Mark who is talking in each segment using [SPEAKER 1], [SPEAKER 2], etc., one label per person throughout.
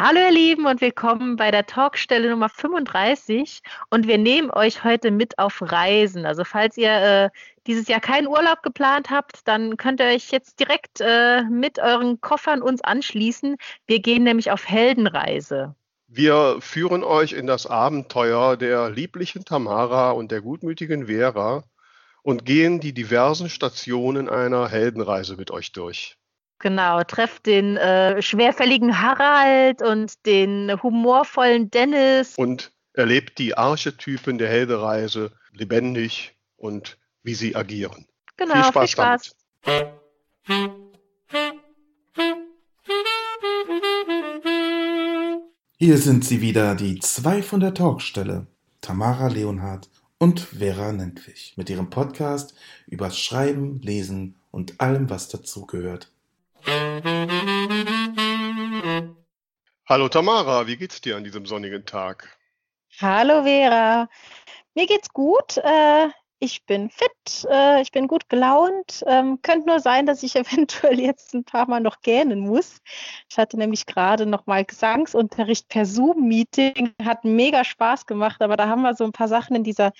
[SPEAKER 1] Hallo ihr Lieben und willkommen bei der Talkstelle Nummer 35 und wir nehmen euch heute mit auf Reisen. Also falls ihr äh, dieses Jahr keinen Urlaub geplant habt, dann könnt ihr euch jetzt direkt äh, mit euren Koffern uns anschließen. Wir gehen nämlich auf Heldenreise.
[SPEAKER 2] Wir führen euch in das Abenteuer der lieblichen Tamara und der gutmütigen Vera und gehen die diversen Stationen einer Heldenreise mit euch durch.
[SPEAKER 1] Genau, trefft den äh, schwerfälligen Harald und den humorvollen Dennis.
[SPEAKER 2] Und erlebt die Archetypen der Heldereise lebendig und wie sie agieren.
[SPEAKER 1] Genau, viel Spaß. Viel Spaß.
[SPEAKER 3] Hier sind sie wieder, die zwei von der Talkstelle, Tamara Leonhardt und Vera Nentwich, mit ihrem Podcast über Schreiben, Lesen und allem, was dazugehört.
[SPEAKER 2] Hallo Tamara, wie geht's dir an diesem sonnigen Tag?
[SPEAKER 1] Hallo Vera, mir geht's gut. Äh, ich bin fit, äh, ich bin gut gelaunt. Ähm, könnte nur sein, dass ich eventuell jetzt ein paar Mal noch gähnen muss. Ich hatte nämlich gerade noch mal Gesangsunterricht per Zoom-Meeting, hat mega Spaß gemacht, aber da haben wir so ein paar Sachen in dieser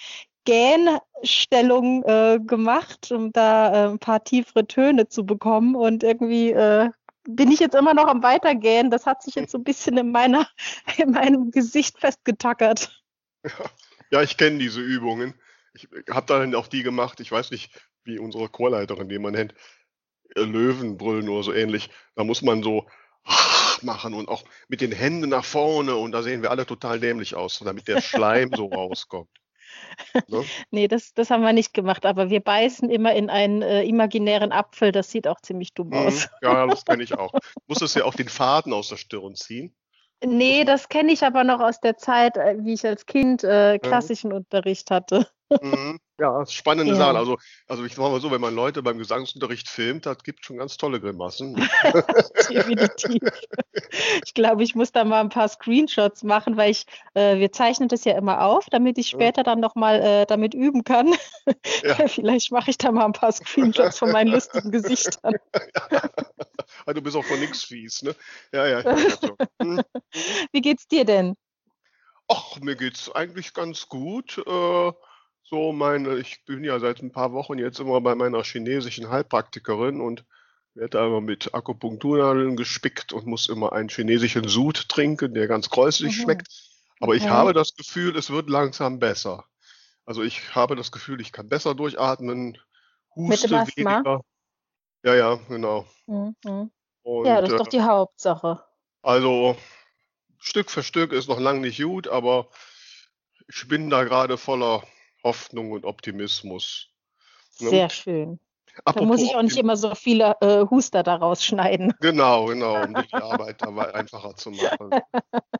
[SPEAKER 1] Gähnstellung äh, gemacht, um da äh, ein paar tiefere Töne zu bekommen. Und irgendwie äh, bin ich jetzt immer noch am Weitergähnen. Das hat sich jetzt so ein bisschen in, meiner, in meinem Gesicht festgetackert.
[SPEAKER 2] Ja, ich kenne diese Übungen. Ich habe dann auch die gemacht. Ich weiß nicht, wie unsere Chorleiterin, die man nennt, äh, Löwenbrüllen oder so ähnlich. Da muss man so machen und auch mit den Händen nach vorne und da sehen wir alle total dämlich aus, damit der Schleim so rauskommt.
[SPEAKER 1] Ne? nee, das, das haben wir nicht gemacht, aber wir beißen immer in einen äh, imaginären Apfel, das sieht auch ziemlich dumm mhm. aus.
[SPEAKER 2] Ja, das kenne ich auch. Musstest du ja auch den Faden aus der Stirn ziehen?
[SPEAKER 1] Nee, das kenne ich aber noch aus der Zeit, äh, wie ich als Kind äh, klassischen ja. Unterricht hatte.
[SPEAKER 2] Mhm. Ja, spannende ja. Sachen. Also, also ich sage mal so, wenn man Leute beim Gesangsunterricht filmt, das gibt schon ganz tolle Grimassen.
[SPEAKER 1] Definitiv. Ich glaube, ich muss da mal ein paar Screenshots machen, weil ich, äh, wir zeichnen das ja immer auf, damit ich später dann nochmal äh, damit üben kann. Ja. Vielleicht mache ich da mal ein paar Screenshots von meinen lustigen Gesichtern.
[SPEAKER 2] Ja. Du bist auch von nichts fies, ne? Ja, ja.
[SPEAKER 1] Hm. Wie geht's dir denn?
[SPEAKER 2] Ach, mir geht's eigentlich ganz gut. Äh, so meine, ich bin ja seit ein paar Wochen jetzt immer bei meiner chinesischen Heilpraktikerin und werde einmal mit Akupunkturnadeln gespickt und muss immer einen chinesischen Sud trinken, der ganz kräuslich mhm. schmeckt. Aber ich habe das Gefühl, es wird langsam besser. Also ich habe das Gefühl, ich kann besser durchatmen, huste weniger. Ja, ja, genau.
[SPEAKER 1] Mhm. Und, ja, das ist doch die Hauptsache.
[SPEAKER 2] Also Stück für Stück ist noch lange nicht gut, aber ich bin da gerade voller Hoffnung und Optimismus.
[SPEAKER 1] Sehr schön. Apropos da muss ich auch nicht immer so viele äh, Huster daraus schneiden.
[SPEAKER 2] Genau, genau, um die Arbeit dabei einfacher zu machen.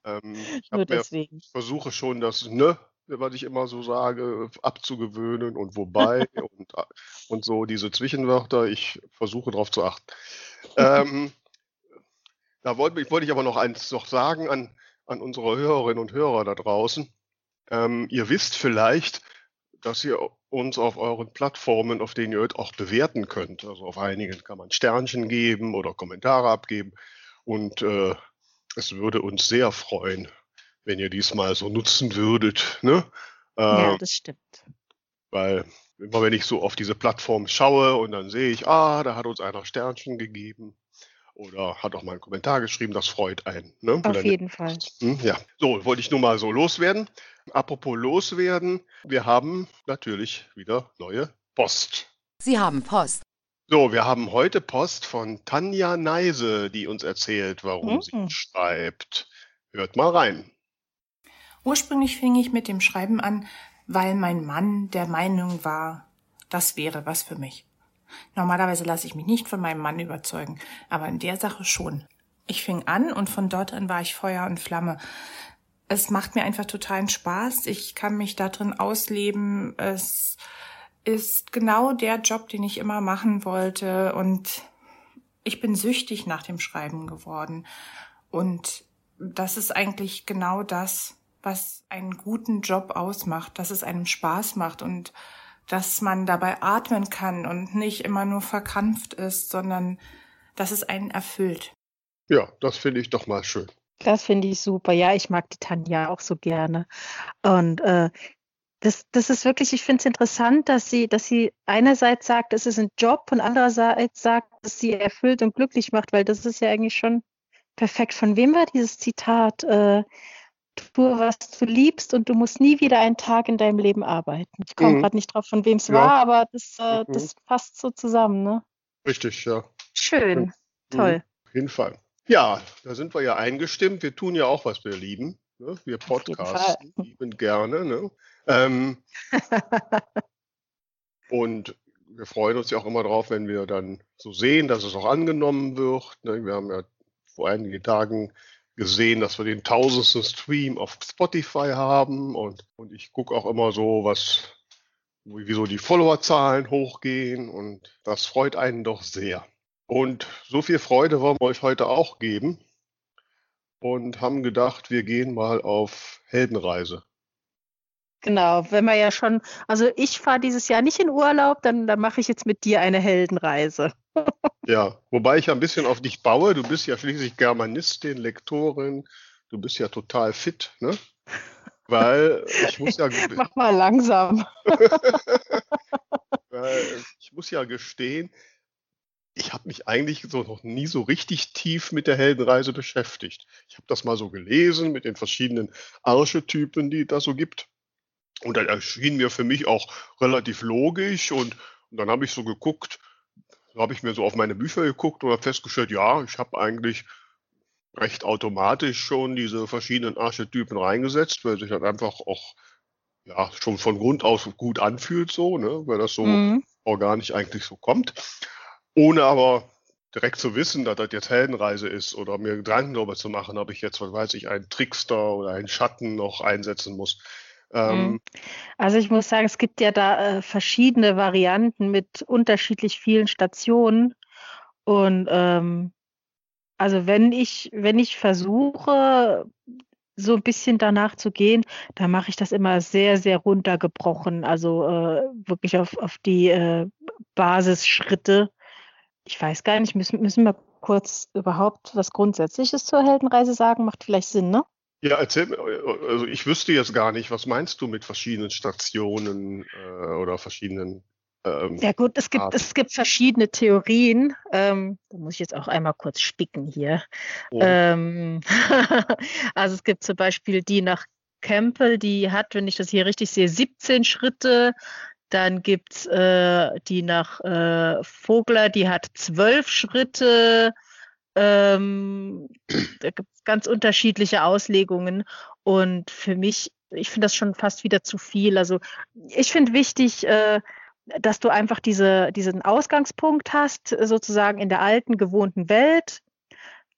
[SPEAKER 2] Ähm, ich Nur deswegen. Versuche schon das Ne, was ich immer so sage, abzugewöhnen und wobei und, und so diese Zwischenwörter. Ich versuche darauf zu achten. ähm, da wollte, wollte ich aber noch eins noch sagen an, an unsere Hörerinnen und Hörer da draußen. Ähm, ihr wisst vielleicht, dass ihr uns auf euren Plattformen, auf denen ihr hört, auch bewerten könnt. Also auf einigen kann man Sternchen geben oder Kommentare abgeben. Und äh, es würde uns sehr freuen, wenn ihr diesmal so nutzen würdet. Ne?
[SPEAKER 1] Äh, ja, das stimmt.
[SPEAKER 2] Weil immer wenn ich so auf diese Plattform schaue und dann sehe ich, ah, da hat uns einer Sternchen gegeben oder hat auch mal einen Kommentar geschrieben, das freut einen.
[SPEAKER 1] Ne? Auf jeden Fall.
[SPEAKER 2] Hm, ja, so wollte ich nur mal so loswerden. Apropos loswerden, wir haben natürlich wieder neue Post.
[SPEAKER 4] Sie haben Post.
[SPEAKER 2] So, wir haben heute Post von Tanja Neise, die uns erzählt, warum mhm. sie schreibt. Hört mal rein.
[SPEAKER 5] Ursprünglich fing ich mit dem Schreiben an, weil mein Mann der Meinung war, das wäre was für mich. Normalerweise lasse ich mich nicht von meinem Mann überzeugen, aber in der Sache schon. Ich fing an und von dort an war ich Feuer und Flamme. Es macht mir einfach totalen Spaß. Ich kann mich da drin ausleben. Es ist genau der Job, den ich immer machen wollte und ich bin süchtig nach dem Schreiben geworden. Und das ist eigentlich genau das, was einen guten Job ausmacht, dass es einem Spaß macht und dass man dabei atmen kann und nicht immer nur verkrampft ist, sondern dass es einen erfüllt.
[SPEAKER 2] Ja, das finde ich doch mal schön.
[SPEAKER 1] Das finde ich super. Ja, ich mag die Tanja auch so gerne. Und äh, das, das ist wirklich, ich finde es interessant, dass sie, dass sie einerseits sagt, es ist ein Job und andererseits sagt, dass sie erfüllt und glücklich macht, weil das ist ja eigentlich schon perfekt. Von wem war dieses Zitat? Äh, tue, was du liebst und du musst nie wieder einen Tag in deinem Leben arbeiten. Ich komme mhm. gerade nicht drauf, von wem es ja. war, aber das, äh, mhm. das passt so zusammen, ne?
[SPEAKER 2] Richtig, ja.
[SPEAKER 1] Schön, mhm. toll.
[SPEAKER 2] Auf jeden Fall. Ja, da sind wir ja eingestimmt. Wir tun ja auch, was wir lieben. Ne? Wir podcasten, lieben gerne. Ne? Ähm, und wir freuen uns ja auch immer drauf, wenn wir dann so sehen, dass es auch angenommen wird. Ne? Wir haben ja vor einigen Tagen gesehen, dass wir den tausendsten Stream auf Spotify haben und, und ich gucke auch immer so, was, wieso die Followerzahlen hochgehen und das freut einen doch sehr. Und so viel Freude wollen wir euch heute auch geben und haben gedacht, wir gehen mal auf Heldenreise.
[SPEAKER 1] Genau, wenn wir ja schon, also ich fahre dieses Jahr nicht in Urlaub, dann, dann mache ich jetzt mit dir eine Heldenreise.
[SPEAKER 2] ja, wobei ich ein bisschen auf dich baue. Du bist ja schließlich Germanistin, Lektorin. Du bist ja total fit, ne? Weil ich muss ja.
[SPEAKER 1] Mach mal langsam.
[SPEAKER 2] Weil ich muss ja gestehen, ich habe mich eigentlich so noch nie so richtig tief mit der Heldenreise beschäftigt. Ich habe das mal so gelesen mit den verschiedenen Archetypen, die es da so gibt. Und dann erschien mir für mich auch relativ logisch und, und dann habe ich so geguckt, habe ich mir so auf meine Bücher geguckt und habe festgestellt, ja, ich habe eigentlich recht automatisch schon diese verschiedenen Archetypen reingesetzt, weil sich dann einfach auch ja schon von Grund aus gut anfühlt so, ne, weil das so mhm. organisch eigentlich so kommt ohne aber direkt zu wissen, dass das jetzt Heldenreise ist oder mir Gedanken darüber zu machen, ob ich jetzt, was weiß ich, einen Trickster oder einen Schatten noch einsetzen muss.
[SPEAKER 1] Ähm, mhm. also ich muss sagen, es gibt ja da äh, verschiedene Varianten mit unterschiedlich vielen Stationen. Und ähm, also wenn ich, wenn ich versuche, so ein bisschen danach zu gehen, dann mache ich das immer sehr, sehr runtergebrochen. Also äh, wirklich auf, auf die äh, Basisschritte ich weiß gar nicht, müssen, müssen wir kurz überhaupt was Grundsätzliches zur Heldenreise sagen? Macht vielleicht Sinn, ne?
[SPEAKER 2] Ja, erzähl mir, also ich wüsste jetzt gar nicht, was meinst du mit verschiedenen Stationen äh, oder verschiedenen
[SPEAKER 1] ähm, ja gut, es gibt, es gibt verschiedene Theorien. Ähm, da muss ich jetzt auch einmal kurz spicken hier. Oh. Ähm, also es gibt zum Beispiel die nach Campbell, die hat, wenn ich das hier richtig sehe, 17 Schritte. Dann gibt es äh, die nach äh, Vogler, die hat zwölf Schritte. Ähm, da gibt es ganz unterschiedliche Auslegungen. Und für mich, ich finde das schon fast wieder zu viel. Also ich finde wichtig, äh, dass du einfach diese, diesen Ausgangspunkt hast, sozusagen in der alten, gewohnten Welt,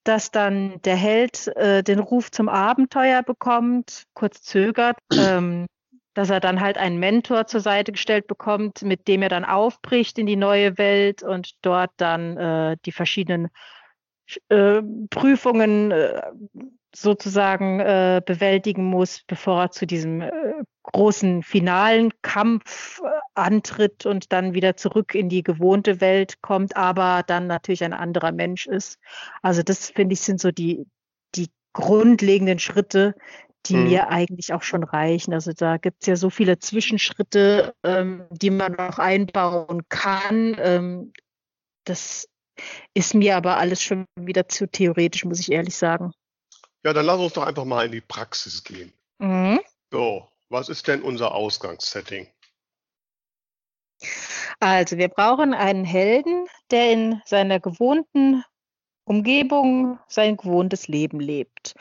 [SPEAKER 1] dass dann der Held äh, den Ruf zum Abenteuer bekommt, kurz zögert, ähm, dass er dann halt einen Mentor zur Seite gestellt bekommt, mit dem er dann aufbricht in die neue Welt und dort dann äh, die verschiedenen äh, Prüfungen äh, sozusagen äh, bewältigen muss, bevor er zu diesem äh, großen finalen Kampf äh, antritt und dann wieder zurück in die gewohnte Welt kommt, aber dann natürlich ein anderer Mensch ist. Also das finde ich sind so die die grundlegenden Schritte, die mhm. mir eigentlich auch schon reichen. Also da gibt es ja so viele Zwischenschritte, ähm, die man noch einbauen kann. Ähm, das ist mir aber alles schon wieder zu theoretisch, muss ich ehrlich sagen.
[SPEAKER 2] Ja, dann lass uns doch einfach mal in die Praxis gehen. Mhm. So, was ist denn unser Ausgangssetting?
[SPEAKER 1] Also, wir brauchen einen Helden, der in seiner gewohnten Umgebung sein gewohntes Leben lebt.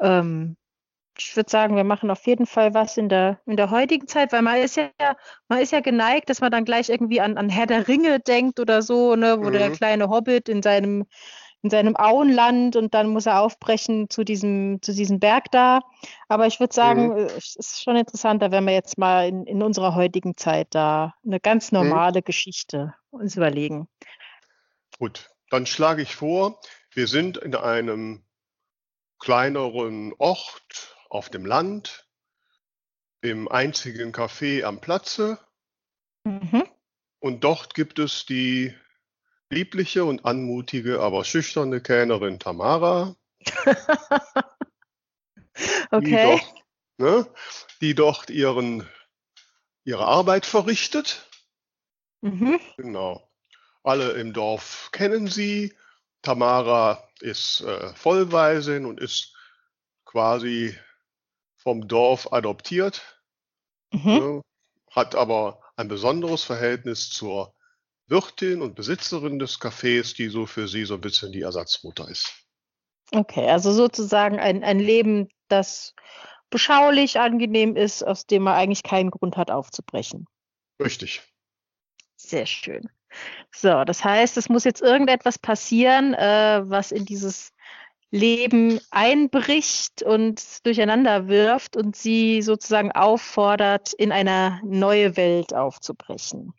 [SPEAKER 1] Ähm, ich würde sagen, wir machen auf jeden Fall was in der, in der heutigen Zeit, weil man ist ja, man ist ja geneigt, dass man dann gleich irgendwie an, an Herr der Ringe denkt oder so, ne, wo mhm. der kleine Hobbit in seinem, in seinem Auenland und dann muss er aufbrechen zu diesem, zu diesem Berg da. Aber ich würde sagen, mhm. es ist schon interessanter, wenn wir jetzt mal in, in unserer heutigen Zeit da eine ganz mhm. normale mhm. Geschichte uns überlegen.
[SPEAKER 2] Gut, dann schlage ich vor, wir sind in einem kleineren Ort auf dem Land, im einzigen Café am Platze. Mhm. Und dort gibt es die liebliche und anmutige, aber schüchterne Kellnerin Tamara.
[SPEAKER 1] Okay.
[SPEAKER 2] Die dort, ne, die dort ihren, ihre Arbeit verrichtet.
[SPEAKER 1] Mhm.
[SPEAKER 2] Genau. Alle im Dorf kennen sie. Tamara ist äh, Vollwaisin und ist quasi vom Dorf adoptiert,
[SPEAKER 1] Mhm.
[SPEAKER 2] ne, hat aber ein besonderes Verhältnis zur Wirtin und Besitzerin des Cafés, die so für sie so ein bisschen die Ersatzmutter ist.
[SPEAKER 1] Okay, also sozusagen ein, ein Leben, das beschaulich, angenehm ist, aus dem man eigentlich keinen Grund hat aufzubrechen.
[SPEAKER 2] Richtig.
[SPEAKER 1] Sehr schön. So, das heißt, es muss jetzt irgendetwas passieren, äh, was in dieses Leben einbricht und durcheinander wirft und sie sozusagen auffordert, in eine neue Welt aufzubrechen.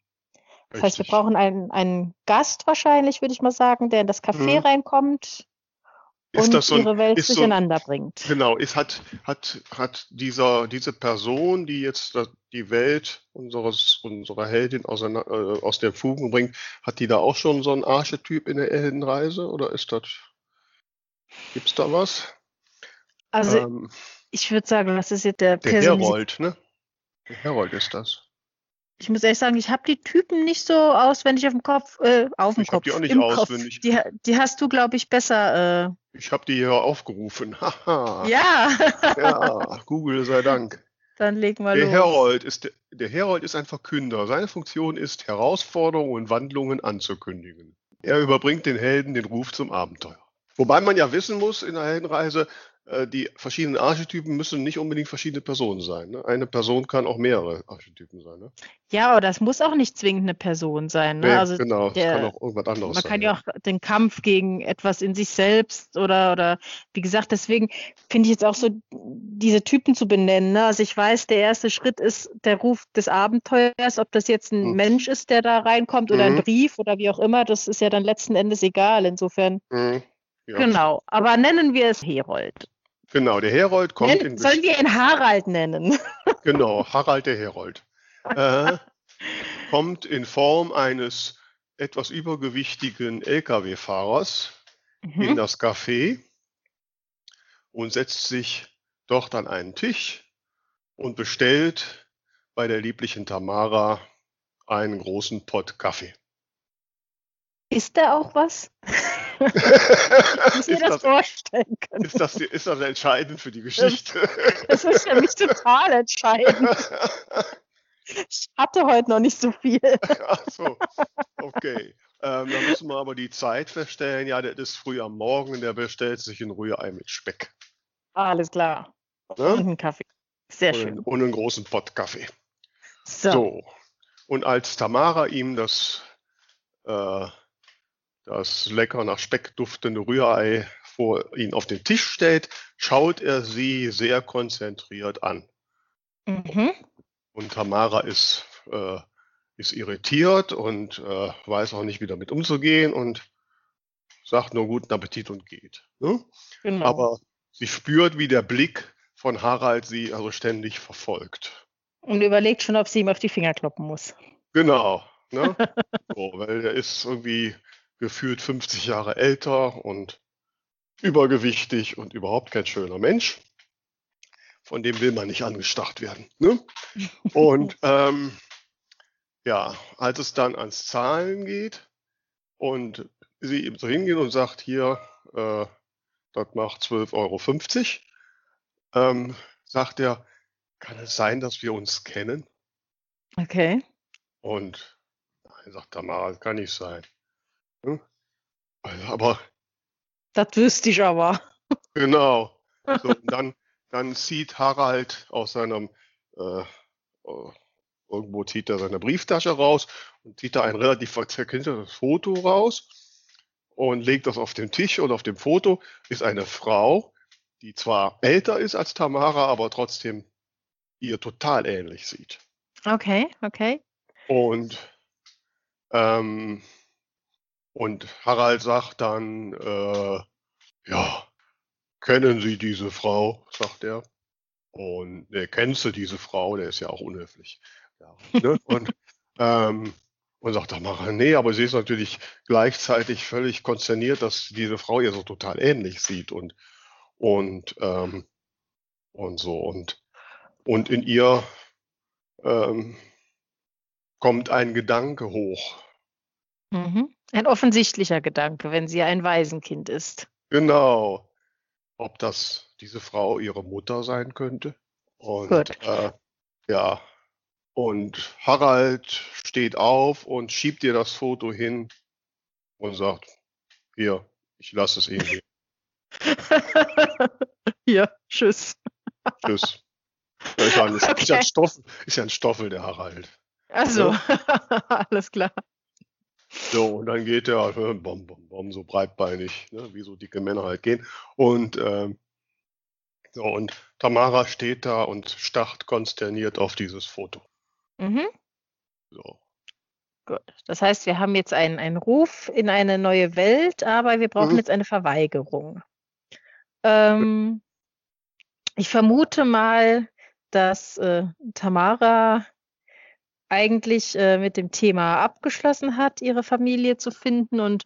[SPEAKER 1] Das heißt, wir
[SPEAKER 2] Richtig.
[SPEAKER 1] brauchen einen, einen Gast wahrscheinlich, würde ich mal sagen, der in das Café
[SPEAKER 2] Mhm.
[SPEAKER 1] reinkommt
[SPEAKER 2] Ist
[SPEAKER 1] und
[SPEAKER 2] so ein-
[SPEAKER 1] ihre Welt
[SPEAKER 2] ist so-
[SPEAKER 1] durcheinander bringt.
[SPEAKER 2] Genau, es hat, hat, hat dieser, diese Person, die jetzt die Welt unseres, unserer Heldin auseina- äh, aus der Fugen bringt, hat die da auch schon so einen Archetyp in der Heldenreise oder ist das, gibt's da was?
[SPEAKER 1] Also
[SPEAKER 2] ähm,
[SPEAKER 1] ich würde sagen, das ist jetzt der,
[SPEAKER 2] der Herold, ne? Der Herold ist das.
[SPEAKER 1] Ich muss ehrlich sagen, ich habe die Typen nicht so auswendig auf dem Kopf, äh, auf dem
[SPEAKER 2] Ich hab
[SPEAKER 1] Kopf,
[SPEAKER 2] die auch nicht
[SPEAKER 1] im
[SPEAKER 2] auswendig.
[SPEAKER 1] Die, die hast du, glaube ich, besser.
[SPEAKER 2] Ich habe die hier aufgerufen.
[SPEAKER 1] Äh, ja,
[SPEAKER 2] Ja, Google sei Dank.
[SPEAKER 1] dann leg mal
[SPEAKER 2] Der
[SPEAKER 1] los.
[SPEAKER 2] Herold ist der, der Herold ist ein Verkünder. Seine Funktion ist, Herausforderungen und Wandlungen anzukündigen. Er überbringt den Helden den Ruf zum Abenteuer. Wobei man ja wissen muss in der Heldenreise, äh, die verschiedenen Archetypen müssen nicht unbedingt verschiedene Personen sein. Ne? Eine Person kann auch mehrere Archetypen sein. Ne?
[SPEAKER 1] Ja, aber das muss auch nicht zwingend eine Person sein. Ne?
[SPEAKER 2] Nee,
[SPEAKER 1] also
[SPEAKER 2] genau,
[SPEAKER 1] der-
[SPEAKER 2] das kann auch irgendwas anderes
[SPEAKER 1] man
[SPEAKER 2] sein.
[SPEAKER 1] kann ja auch den Kampf gegen etwas in sich selbst oder, oder wie gesagt, deswegen finde ich jetzt auch so, diese Typen zu benennen. Ne? Also ich weiß, der erste Schritt ist der Ruf des Abenteuers, ob das jetzt ein
[SPEAKER 2] Hm.
[SPEAKER 1] Mensch ist, der da reinkommt oder ein
[SPEAKER 2] Mhm.
[SPEAKER 1] Brief oder wie auch immer, das ist ja dann letzten Endes egal. Insofern,
[SPEAKER 2] Mhm. Ja.
[SPEAKER 1] genau. Aber nennen wir es Herold.
[SPEAKER 2] Genau, der Herold kommt
[SPEAKER 1] Nennen,
[SPEAKER 2] in
[SPEAKER 1] sollen wir ihn Harald nennen?
[SPEAKER 2] Genau, Harald der Herold. Äh, kommt in Form eines etwas übergewichtigen Lkw-Fahrers in
[SPEAKER 1] Mhm.
[SPEAKER 2] das Café und setzt sich dort an einen Tisch und bestellt bei der lieblichen Tamara einen großen Pott Kaffee.
[SPEAKER 1] Ist da auch was? Ich muss mir
[SPEAKER 2] ist,
[SPEAKER 1] das,
[SPEAKER 2] das,
[SPEAKER 1] vorstellen können.
[SPEAKER 2] ist, das, ist das entscheidend für die Geschichte?
[SPEAKER 1] Das ist für mich total entscheidend. Ich hatte heute noch nicht so viel.
[SPEAKER 2] Ach so, okay. Ähm, dann müssen wir aber die Zeit feststellen. Ja, der ist früh am Morgen, der bestellt sich ein Rührei mit Speck.
[SPEAKER 1] Alles klar.
[SPEAKER 2] Ne?
[SPEAKER 1] Und einen Kaffee. Sehr
[SPEAKER 2] Und,
[SPEAKER 1] schön.
[SPEAKER 2] und einen großen Pott Kaffee.
[SPEAKER 1] So.
[SPEAKER 2] So. Und als Tamara ihm das, äh, das lecker nach Speck duftende Rührei vor ihn auf den Tisch stellt, schaut er sie sehr konzentriert an.
[SPEAKER 1] Mhm.
[SPEAKER 2] Und Tamara ist, äh, ist irritiert und äh, weiß auch nicht, wie damit umzugehen und sagt nur guten Appetit und geht. Ne?
[SPEAKER 1] Genau.
[SPEAKER 2] Aber sie spürt, wie der Blick von Harald sie also ständig verfolgt.
[SPEAKER 1] Und überlegt schon, ob sie ihm auf die Finger kloppen muss.
[SPEAKER 2] Genau. Ne? so, weil der ist irgendwie gefühlt 50 Jahre älter und übergewichtig und überhaupt kein schöner Mensch. Von dem will man nicht angestarrt werden. Ne? Und ähm, ja, als es dann ans Zahlen geht und sie ihm so hingehen und sagt, hier, äh, das macht 12,50 Euro, ähm, sagt er, kann es sein, dass wir uns kennen?
[SPEAKER 1] Okay.
[SPEAKER 2] Und nein, sagt Tamara, kann nicht sein. Hm? Also, Aber
[SPEAKER 1] Das wüsste ich aber.
[SPEAKER 2] genau. So, dann, dann zieht Harald aus seinem, äh, äh, irgendwo zieht er seine Brieftasche raus und zieht da ein relativ zerknittertes Foto raus und legt das auf den Tisch und auf dem Foto ist eine Frau, die zwar älter ist als Tamara, aber trotzdem ihr total ähnlich sieht.
[SPEAKER 1] Okay, okay.
[SPEAKER 2] Und, ähm, und Harald sagt dann, äh, ja, kennen Sie diese Frau, sagt er. Und ne, kennst du diese Frau? Der ist ja auch unhöflich. Ja, ne? und, ähm, und sagt dann mal, nee, aber sie ist natürlich gleichzeitig völlig konsterniert, dass diese Frau ihr so total ähnlich sieht. Und, und ähm, und so. Und, und in ihr ähm, kommt ein Gedanke hoch.
[SPEAKER 1] Mhm. Ein offensichtlicher Gedanke, wenn sie ein Waisenkind ist.
[SPEAKER 2] Genau. Ob das diese Frau ihre Mutter sein könnte. Und Gut. Äh, ja. Und Harald steht auf und schiebt ihr das Foto hin und sagt, hier, ich lasse es Ihnen hier.
[SPEAKER 1] hier, tschüss.
[SPEAKER 2] Tschüss. Ist ja, ein, okay. ist, ja ein Stoffel, ist ja ein Stoffel, der Harald.
[SPEAKER 1] Also, ja? alles klar.
[SPEAKER 2] So, und dann geht er bom, bom, bom, so breitbeinig, ne, wie so dicke Männer halt gehen. Und, ähm, so, und Tamara steht da und starrt konsterniert auf dieses Foto. Mhm.
[SPEAKER 1] So. Gut. Das heißt, wir haben jetzt einen, einen Ruf in eine neue Welt, aber wir brauchen mhm. jetzt eine Verweigerung. Ähm, ich vermute mal, dass äh, Tamara eigentlich äh, mit dem Thema abgeschlossen hat, ihre Familie zu finden. Und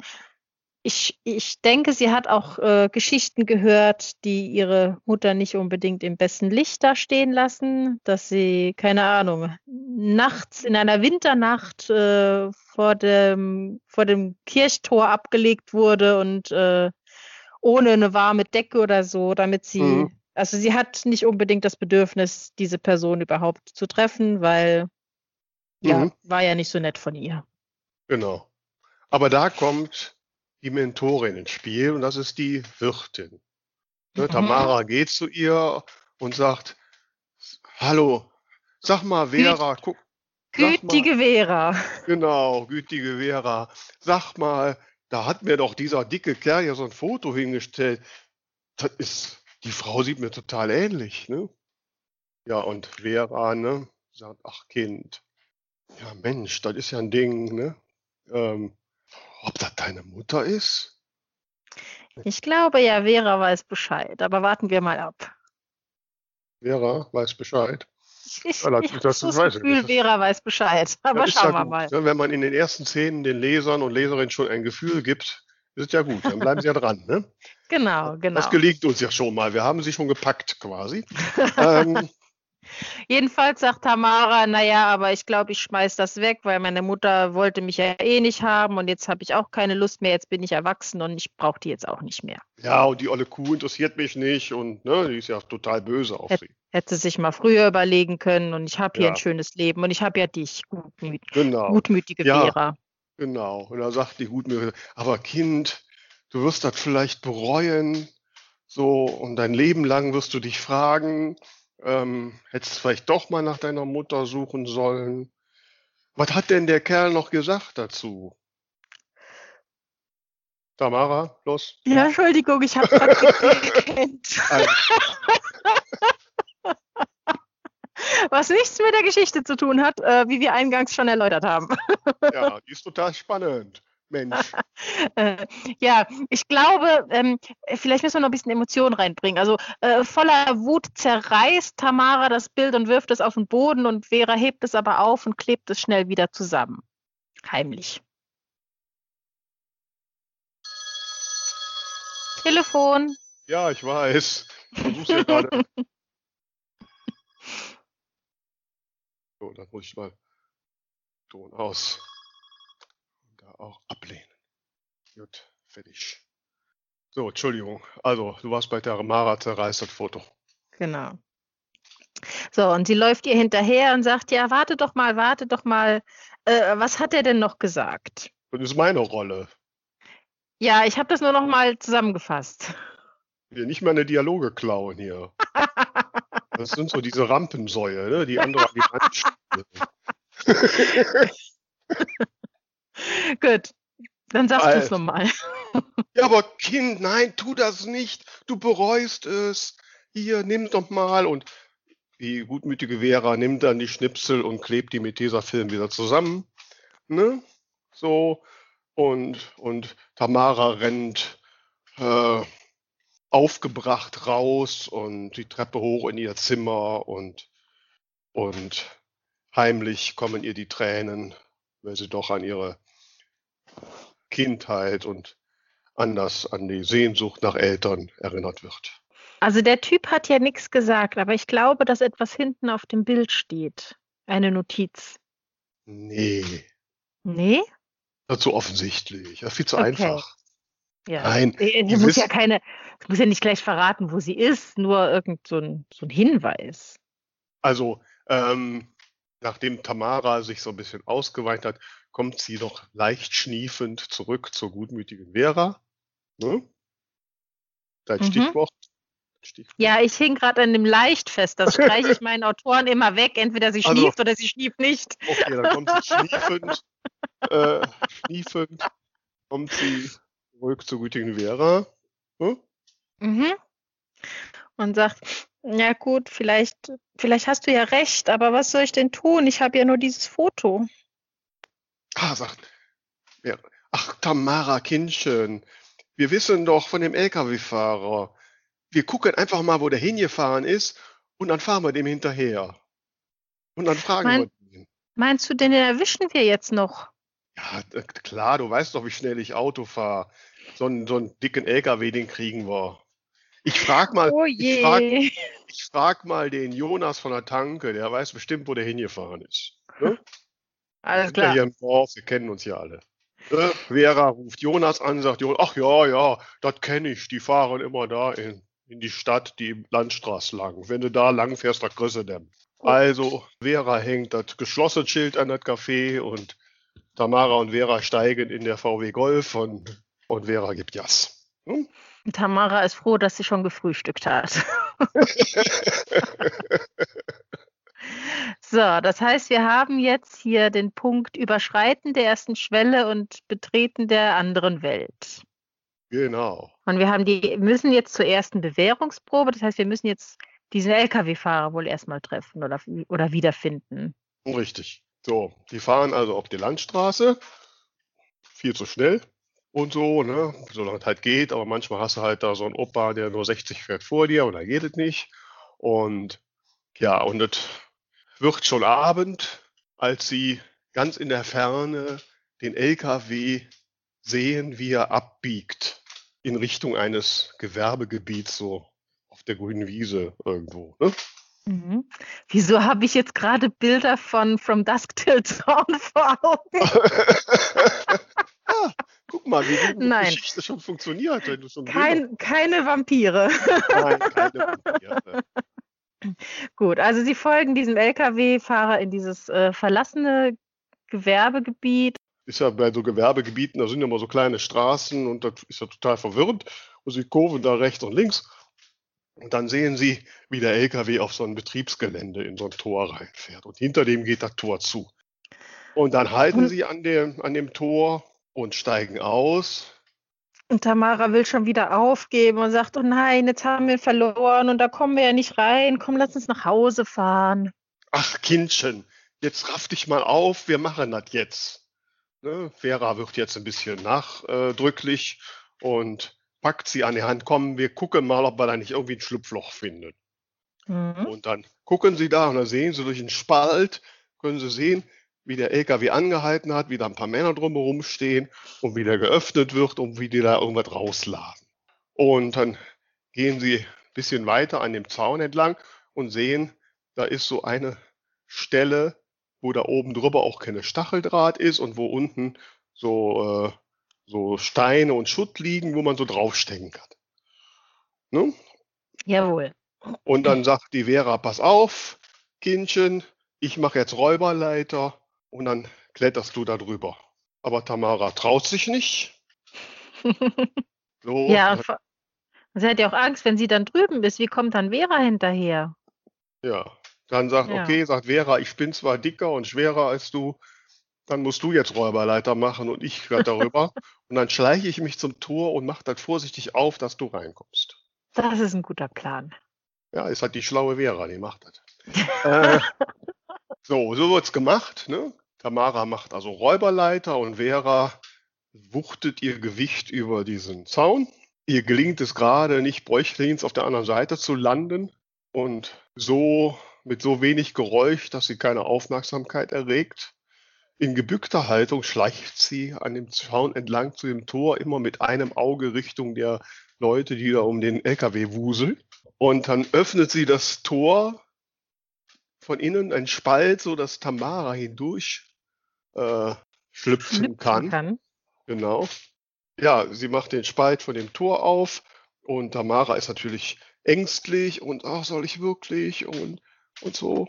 [SPEAKER 1] ich, ich denke, sie hat auch äh, Geschichten gehört, die ihre Mutter nicht unbedingt im besten Licht dastehen lassen, dass sie, keine Ahnung, nachts in einer Winternacht äh, vor, dem, vor dem Kirchtor abgelegt wurde und äh, ohne eine warme Decke oder so, damit sie, mhm. also sie hat nicht unbedingt das Bedürfnis, diese Person überhaupt zu treffen, weil ja, mhm. war ja nicht so nett von ihr.
[SPEAKER 2] Genau. Aber da kommt die Mentorin ins Spiel und das ist die Wirtin. Ne, mhm. Tamara geht zu ihr und sagt, hallo, sag mal Vera, guck.
[SPEAKER 1] Gütige mal, Vera.
[SPEAKER 2] Genau, gütige Vera. Sag mal, da hat mir doch dieser dicke Kerl ja so ein Foto hingestellt. Das ist, die Frau sieht mir total ähnlich, ne? Ja, und Vera, ne, sagt, ach Kind, ja, Mensch, das ist ja ein Ding, ne? Ähm, ob das deine Mutter ist?
[SPEAKER 1] Ich glaube ja, Vera weiß Bescheid, aber warten wir mal ab.
[SPEAKER 2] Vera weiß Bescheid.
[SPEAKER 1] Ich, ich, ja, ich das, das Gefühl, nicht. Vera weiß Bescheid, aber schauen ja wir mal.
[SPEAKER 2] Ne? Wenn man in den ersten Szenen den Lesern und Leserinnen schon ein Gefühl gibt, ist es ja gut, dann bleiben sie ja dran. Ne?
[SPEAKER 1] Genau, genau.
[SPEAKER 2] Das gelingt uns ja schon mal. Wir haben sie schon gepackt quasi. ähm,
[SPEAKER 1] Jedenfalls sagt Tamara, naja, aber ich glaube, ich schmeiß das weg, weil meine Mutter wollte mich ja eh nicht haben und jetzt habe ich auch keine Lust mehr, jetzt bin ich erwachsen und ich brauche die jetzt auch nicht mehr.
[SPEAKER 2] Ja, und die olle Kuh interessiert mich nicht und ne, die ist ja total böse auf Hät, sie.
[SPEAKER 1] Hätte sich mal früher überlegen können und ich habe hier ja. ein schönes Leben und ich habe ja dich, gutmüt genau. gutmütige ja, Vera.
[SPEAKER 2] Genau, und da sagt die gutmütige, aber Kind, du wirst das vielleicht bereuen, so, und dein Leben lang wirst du dich fragen, ähm, hättest vielleicht doch mal nach deiner Mutter suchen sollen. Was hat denn der Kerl noch gesagt dazu? Tamara, los.
[SPEAKER 1] Ja, Entschuldigung, ich habe gerade gekannt. Was nichts mit der Geschichte zu tun hat, äh, wie wir eingangs schon erläutert haben.
[SPEAKER 2] ja, die ist total spannend. Mensch.
[SPEAKER 1] Äh, ja, ich glaube, ähm, vielleicht müssen wir noch ein bisschen Emotionen reinbringen. Also äh, voller Wut zerreißt Tamara das Bild und wirft es auf den Boden und Vera hebt es aber auf und klebt es schnell wieder zusammen. Heimlich. Telefon.
[SPEAKER 2] Ja, ich weiß. Ich versuch's ja gerade. so, dann muss ich mal Ton aus auch ablehnen. Gut, fertig. So, Entschuldigung. Also, du warst bei der Mara zerreißt das Foto.
[SPEAKER 1] Genau. So, und sie läuft ihr hinterher und sagt, ja, warte doch mal, warte doch mal. Äh, was hat er denn noch gesagt?
[SPEAKER 2] Das ist meine Rolle.
[SPEAKER 1] Ja, ich habe das nur noch mal zusammengefasst.
[SPEAKER 2] Wir nicht meine Dialoge klauen hier. das sind so diese Rampensäue, ne? die andere an die
[SPEAKER 1] Gut, dann sagst du es nochmal.
[SPEAKER 2] ja, aber Kind, nein, tu das nicht. Du bereust es. Hier, nimm doch mal. Und die gutmütige Vera nimmt dann die Schnipsel und klebt die mit dieser Film wieder zusammen. Ne? So. Und, und Tamara rennt äh, aufgebracht raus und die Treppe hoch in ihr Zimmer und, und heimlich kommen ihr die Tränen, weil sie doch an ihre Kindheit und anders an die Sehnsucht nach Eltern erinnert wird.
[SPEAKER 1] Also der Typ hat ja nichts gesagt, aber ich glaube, dass etwas hinten auf dem Bild steht. Eine Notiz.
[SPEAKER 2] Nee.
[SPEAKER 1] Nee?
[SPEAKER 2] Das ist zu offensichtlich. Das ist viel zu okay. einfach.
[SPEAKER 1] Ja. Nein. Sie muss ja keine, muss ja nicht gleich verraten, wo sie ist, nur irgend so ein, so ein Hinweis.
[SPEAKER 2] Also, ähm, nachdem Tamara sich so ein bisschen ausgeweint hat, kommt sie doch leicht schniefend zurück zur gutmütigen Vera. Ne? Dein mhm. Stichwort.
[SPEAKER 1] Stichwort. Ja, ich hing gerade an dem leicht fest. Das streiche ich meinen Autoren immer weg. Entweder sie also, schnieft oder sie schnieft nicht.
[SPEAKER 2] Okay, dann kommt sie schniefend, äh, schniefend, kommt sie zurück zur gütigen Vera. Hm?
[SPEAKER 1] Mhm. Und sagt, ja gut, vielleicht, vielleicht hast du ja recht, aber was soll ich denn tun? Ich habe ja nur dieses Foto.
[SPEAKER 2] Ah, sagt, ja. ach Tamara Kindchen, wir wissen doch von dem Lkw-Fahrer. Wir gucken einfach mal, wo der hingefahren ist und dann fahren wir dem hinterher. Und dann fragen mein, wir ihn.
[SPEAKER 1] Meinst du, den erwischen wir jetzt noch?
[SPEAKER 2] Ja, klar, du weißt doch, wie schnell ich Auto fahre. So einen, so einen dicken LKW, den kriegen wir. Ich frag mal, oh ich, frag, ich frag mal den Jonas von der Tanke, der weiß bestimmt, wo der hingefahren ist. Ne?
[SPEAKER 1] Alles klar.
[SPEAKER 2] Ja hier im Dorf, wir kennen uns ja alle. Ne? Vera ruft Jonas an, sagt Jonas, ach ja, ja, das kenne ich, die fahren immer da in, in die Stadt, die Landstraße lang. Wenn du da lang fährst, da kriegst du den. Also, Vera hängt das geschlossene Schild an das Café und Tamara und Vera steigen in der VW Golf und, und Vera gibt Jas.
[SPEAKER 1] Hm? Tamara ist froh, dass sie schon gefrühstückt hat. so, das heißt, wir haben jetzt hier den Punkt Überschreiten der ersten Schwelle und Betreten der anderen Welt.
[SPEAKER 2] Genau.
[SPEAKER 1] Und wir haben die, müssen jetzt zur ersten Bewährungsprobe, das heißt, wir müssen jetzt diesen Lkw-Fahrer wohl erstmal treffen oder, oder wiederfinden.
[SPEAKER 2] Richtig. So, die fahren also auf die Landstraße, viel zu schnell und so, ne, solange es halt geht, aber manchmal hast du halt da so einen Opa, der nur 60 fährt vor dir und da geht es nicht. Und ja, und es wird schon Abend, als sie ganz in der Ferne den LKW sehen, wie er abbiegt in Richtung eines Gewerbegebiets, so auf der grünen Wiese irgendwo. Ne?
[SPEAKER 1] Mhm. Wieso habe ich jetzt gerade Bilder von From Dusk Till Dawn vor Augen?
[SPEAKER 2] ah, guck mal, wie die Geschichte schon funktioniert, wenn du schon
[SPEAKER 1] Kein, Keine Vampire. Nein, keine Vampire. Gut, also Sie folgen diesem LKW-Fahrer in dieses äh, verlassene Gewerbegebiet.
[SPEAKER 2] Ist ja bei so Gewerbegebieten, da sind ja immer so kleine Straßen und das ist ja total verwirrend. Und Sie kurven da rechts und links und dann sehen Sie, wie der LKW auf so ein Betriebsgelände in so ein Tor reinfährt. Und hinter dem geht das Tor zu. Und dann halten Sie an dem, an dem Tor und steigen aus.
[SPEAKER 1] Und Tamara will schon wieder aufgeben und sagt, oh nein, jetzt haben wir verloren und da kommen wir ja nicht rein. Komm, lass uns nach Hause fahren.
[SPEAKER 2] Ach, Kindchen, jetzt raff dich mal auf, wir machen das jetzt. Ne? Vera wird jetzt ein bisschen nachdrücklich und packt sie an die Hand, komm, wir gucken mal, ob wir da nicht irgendwie ein Schlupfloch finden. Mhm. Und dann gucken sie da und dann sehen sie durch den Spalt, können sie sehen, wie der LKW angehalten hat, wie da ein paar Männer drumherum stehen und wie der geöffnet wird und wie die da irgendwas rausladen. Und dann gehen sie ein bisschen weiter an dem Zaun entlang und sehen, da ist so eine Stelle, wo da oben drüber auch keine Stacheldraht ist und wo unten so äh, so Steine und Schutt liegen, wo man so draufstecken kann.
[SPEAKER 1] Ne? Jawohl.
[SPEAKER 2] Und dann sagt die Vera, pass auf, Kindchen, ich mache jetzt Räuberleiter und dann kletterst du da drüber. Aber Tamara traut sich nicht.
[SPEAKER 1] so, ja, sie hat ja auch Angst, wenn sie dann drüben ist. Wie kommt dann Vera hinterher?
[SPEAKER 2] Ja, dann sagt, ja. okay, sagt Vera, ich bin zwar dicker und schwerer als du, dann musst du jetzt Räuberleiter machen und ich gerade darüber. und dann schleiche ich mich zum Tor und mache dann vorsichtig auf, dass du reinkommst.
[SPEAKER 1] Das ist ein guter Plan.
[SPEAKER 2] Ja, ist halt die schlaue Vera, die macht das. äh, so, so wird's gemacht. Ne? Tamara macht also Räuberleiter und Vera wuchtet ihr Gewicht über diesen Zaun. Ihr gelingt es gerade nicht, Bräuchlins auf der anderen Seite zu landen und so mit so wenig Geräusch, dass sie keine Aufmerksamkeit erregt. In gebückter Haltung schleicht sie an dem Zaun entlang zu dem Tor, immer mit einem Auge Richtung der Leute, die da um den LKW wuseln. Und dann öffnet sie das Tor von innen, ein Spalt, so dass Tamara hindurch äh, schlüpfen, schlüpfen kann. kann. Genau. Ja, sie macht den Spalt von dem Tor auf und Tamara ist natürlich ängstlich und ach, soll ich wirklich und, und so.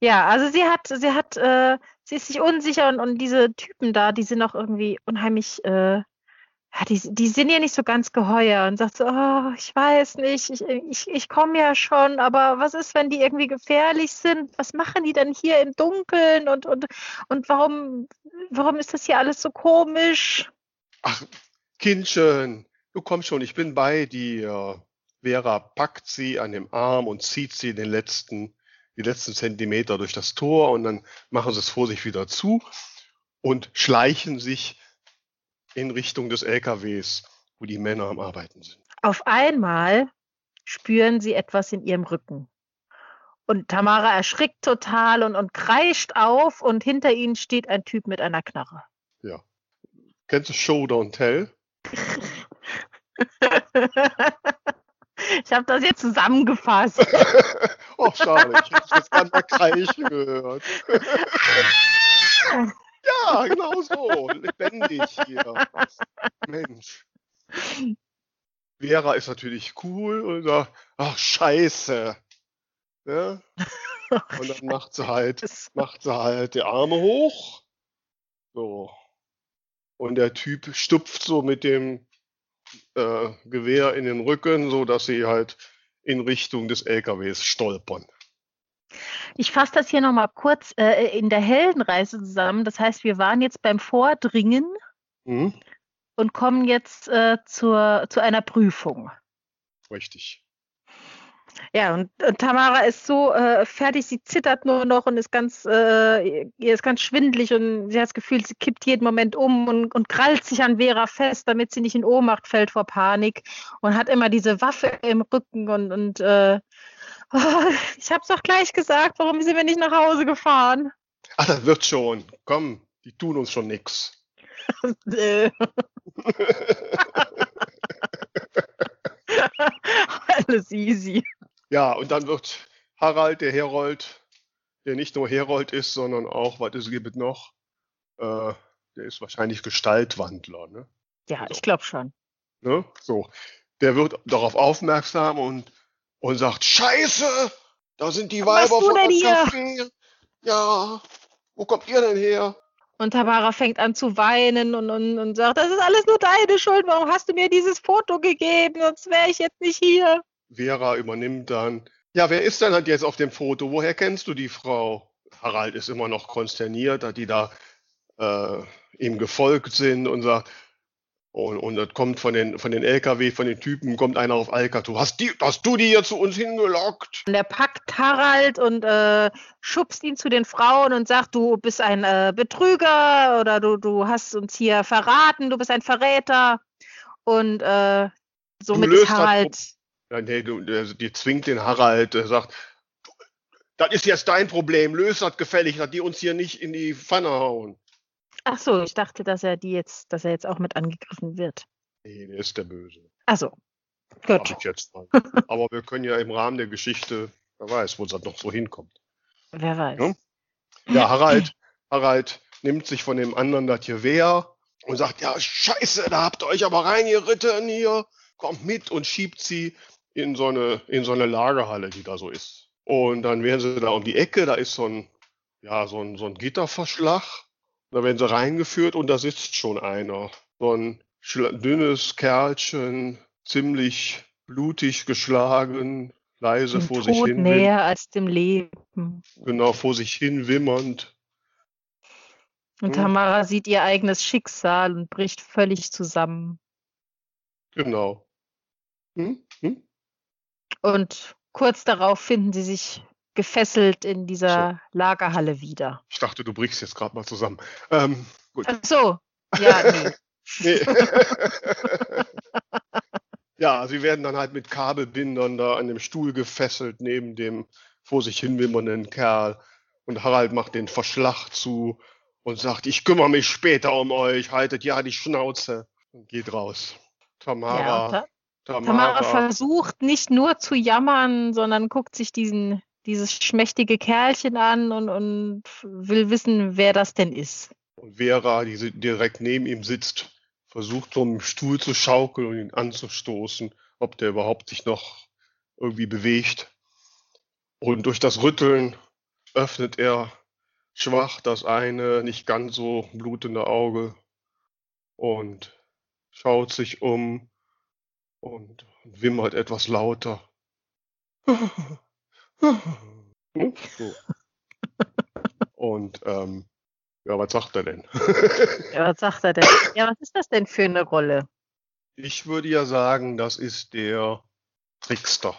[SPEAKER 1] Ja, also sie hat, sie hat, äh, sie ist sich unsicher und, und diese Typen da, die sind auch irgendwie unheimlich, äh, ja, die, die sind ja nicht so ganz geheuer und sagt so, oh, ich weiß nicht, ich, ich, ich komme ja schon, aber was ist, wenn die irgendwie gefährlich sind? Was machen die denn hier im Dunkeln und, und, und warum, warum ist das hier alles so komisch?
[SPEAKER 2] Ach, Kindchen, du kommst schon, ich bin bei dir. Vera packt sie an dem Arm und zieht sie den letzten die letzten Zentimeter durch das Tor und dann machen sie es vor sich wieder zu und schleichen sich in Richtung des LKWs, wo die Männer am Arbeiten sind.
[SPEAKER 1] Auf einmal spüren sie etwas in ihrem Rücken. Und Tamara erschrickt total und, und kreischt auf und hinter ihnen steht ein Typ mit einer Knarre.
[SPEAKER 2] Ja. Kennst du Show Don't Tell?
[SPEAKER 1] Ich habe das jetzt zusammengefasst.
[SPEAKER 2] oh, schade, ich habe das an der Kreischen gehört. ja, genau so. Lebendig hier. Mensch. Vera ist natürlich cool und sagt, ach scheiße. Ja? Und dann macht sie halt, macht sie halt die Arme hoch. So. Und der Typ stupft so mit dem äh, Gewehr in den Rücken, so dass sie halt in Richtung des LKWs stolpern.
[SPEAKER 1] Ich fasse das hier nochmal kurz äh, in der Heldenreise zusammen. Das heißt, wir waren jetzt beim Vordringen mhm. und kommen jetzt äh, zur, zu einer Prüfung.
[SPEAKER 2] Richtig.
[SPEAKER 1] Ja, und, und Tamara ist so äh, fertig, sie zittert nur noch und ist ganz, äh, ihr ist ganz schwindlig und sie hat das Gefühl, sie kippt jeden Moment um und, und krallt sich an Vera fest, damit sie nicht in Ohnmacht fällt vor Panik und hat immer diese Waffe im Rücken und, und äh, oh, ich hab's doch gleich gesagt, warum sind wir nicht nach Hause gefahren?
[SPEAKER 2] Ach, das wird schon. Komm, die tun uns schon nix.
[SPEAKER 1] Alles easy.
[SPEAKER 2] Ja, und dann wird Harald, der Herold, der nicht nur Herold ist, sondern auch, was es gibt noch, äh, der ist wahrscheinlich Gestaltwandler, ne?
[SPEAKER 1] Ja, also, ich glaube schon.
[SPEAKER 2] Ne? So. Der wird darauf aufmerksam und, und sagt, Scheiße, da sind die Weiber von der Café. Ja, wo kommt ihr denn her?
[SPEAKER 1] Und Tamara fängt an zu weinen und, und, und sagt, das ist alles nur deine Schuld, warum hast du mir dieses Foto gegeben, sonst wäre ich jetzt nicht hier.
[SPEAKER 2] Vera übernimmt dann. Ja, wer ist denn halt jetzt auf dem Foto? Woher kennst du die Frau? Harald ist immer noch konsterniert, dass die da äh, ihm gefolgt sind und sagt, und, und das kommt von den, von den LKW, von den Typen, kommt einer auf Alcatu. Hast, die, hast du die hier zu uns hingelockt?
[SPEAKER 1] Und er packt Harald und äh, schubst ihn zu den Frauen und sagt, du bist ein äh, Betrüger oder du, du hast uns hier verraten, du bist ein Verräter. Und äh, somit ist Harald.
[SPEAKER 2] Ja, nee, du, die zwingt den Harald, der sagt, das ist jetzt dein Problem, löst das gefällig, dass die uns hier nicht in die Pfanne hauen.
[SPEAKER 1] Ach so, ich dachte, dass er die jetzt, dass er jetzt auch mit angegriffen wird.
[SPEAKER 2] Nee, der ist der Böse.
[SPEAKER 1] Ach so, gut.
[SPEAKER 2] Aber wir können ja im Rahmen der Geschichte, wer weiß, wo es dann noch so hinkommt.
[SPEAKER 1] Wer weiß.
[SPEAKER 2] Ja, ja Harald, Harald nimmt sich von dem anderen das Gewehr und sagt, ja, scheiße, da habt ihr euch aber reingeritten hier, kommt mit und schiebt sie in so eine, in so eine Lagerhalle, die da so ist. Und dann werden sie da um die Ecke, da ist so ein, ja, so ein, so ein Gitterverschlag. Da werden sie reingeführt und da sitzt schon einer. So ein dünnes Kerlchen, ziemlich blutig geschlagen, leise Im vor Tod sich hin.
[SPEAKER 1] näher als dem Leben.
[SPEAKER 2] Genau, vor sich hin wimmernd.
[SPEAKER 1] Und hm. Tamara sieht ihr eigenes Schicksal und bricht völlig zusammen.
[SPEAKER 2] Genau. Hm? Hm?
[SPEAKER 1] Und kurz darauf finden sie sich gefesselt in dieser so. Lagerhalle wieder.
[SPEAKER 2] Ich dachte, du brichst jetzt gerade mal zusammen. Ähm,
[SPEAKER 1] gut. Ach so, ja, nee. nee.
[SPEAKER 2] ja, sie werden dann halt mit Kabelbindern da an dem Stuhl gefesselt, neben dem vor sich hin wimmernden Kerl. Und Harald macht den Verschlag zu und sagt, ich kümmere mich später um euch, haltet ja die Schnauze und geht raus. Tamara, ja, Ta
[SPEAKER 1] Tamara, Tamara versucht nicht nur zu jammern, sondern guckt sich diesen, dieses schmächtige Kerlchen an und, und will wissen, wer das denn ist.
[SPEAKER 2] Und Vera, die direkt neben ihm sitzt, versucht einen Stuhl zu schaukeln und ihn anzustoßen, ob der überhaupt sich noch irgendwie bewegt. Und durch das Rütteln öffnet er schwach das eine nicht ganz so blutende Auge und schaut sich um und wimmert etwas lauter. so. Und ähm, ja, was sagt er denn?
[SPEAKER 1] ja, was sagt er denn? Ja, was ist das denn für eine Rolle?
[SPEAKER 2] Ich würde ja sagen, das ist der Trickster.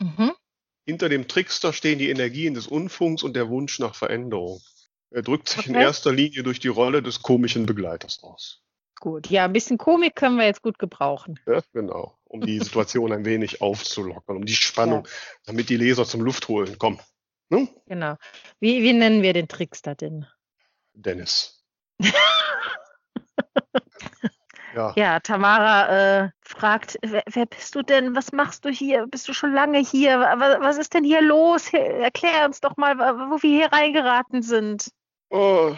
[SPEAKER 2] Mhm. Hinter dem Trickster stehen die Energien des Unfunks und der Wunsch nach Veränderung. Er drückt sich okay. in erster Linie durch die Rolle des komischen Begleiters aus.
[SPEAKER 1] Gut, ja, ein bisschen Komik können wir jetzt gut gebrauchen.
[SPEAKER 2] Ja, genau, um die Situation ein wenig aufzulockern, um die Spannung, ja. damit die Leser zum Luft holen kommen.
[SPEAKER 1] Hm? Genau. Wie, wie nennen wir den Trickster denn?
[SPEAKER 2] Dennis.
[SPEAKER 1] ja. ja, Tamara äh, fragt, wer, wer, bist du denn? Was machst du hier? Bist du schon lange hier? Was, was ist denn hier los? Erklär uns doch mal, wo wir hier reingeraten sind.
[SPEAKER 2] Oh,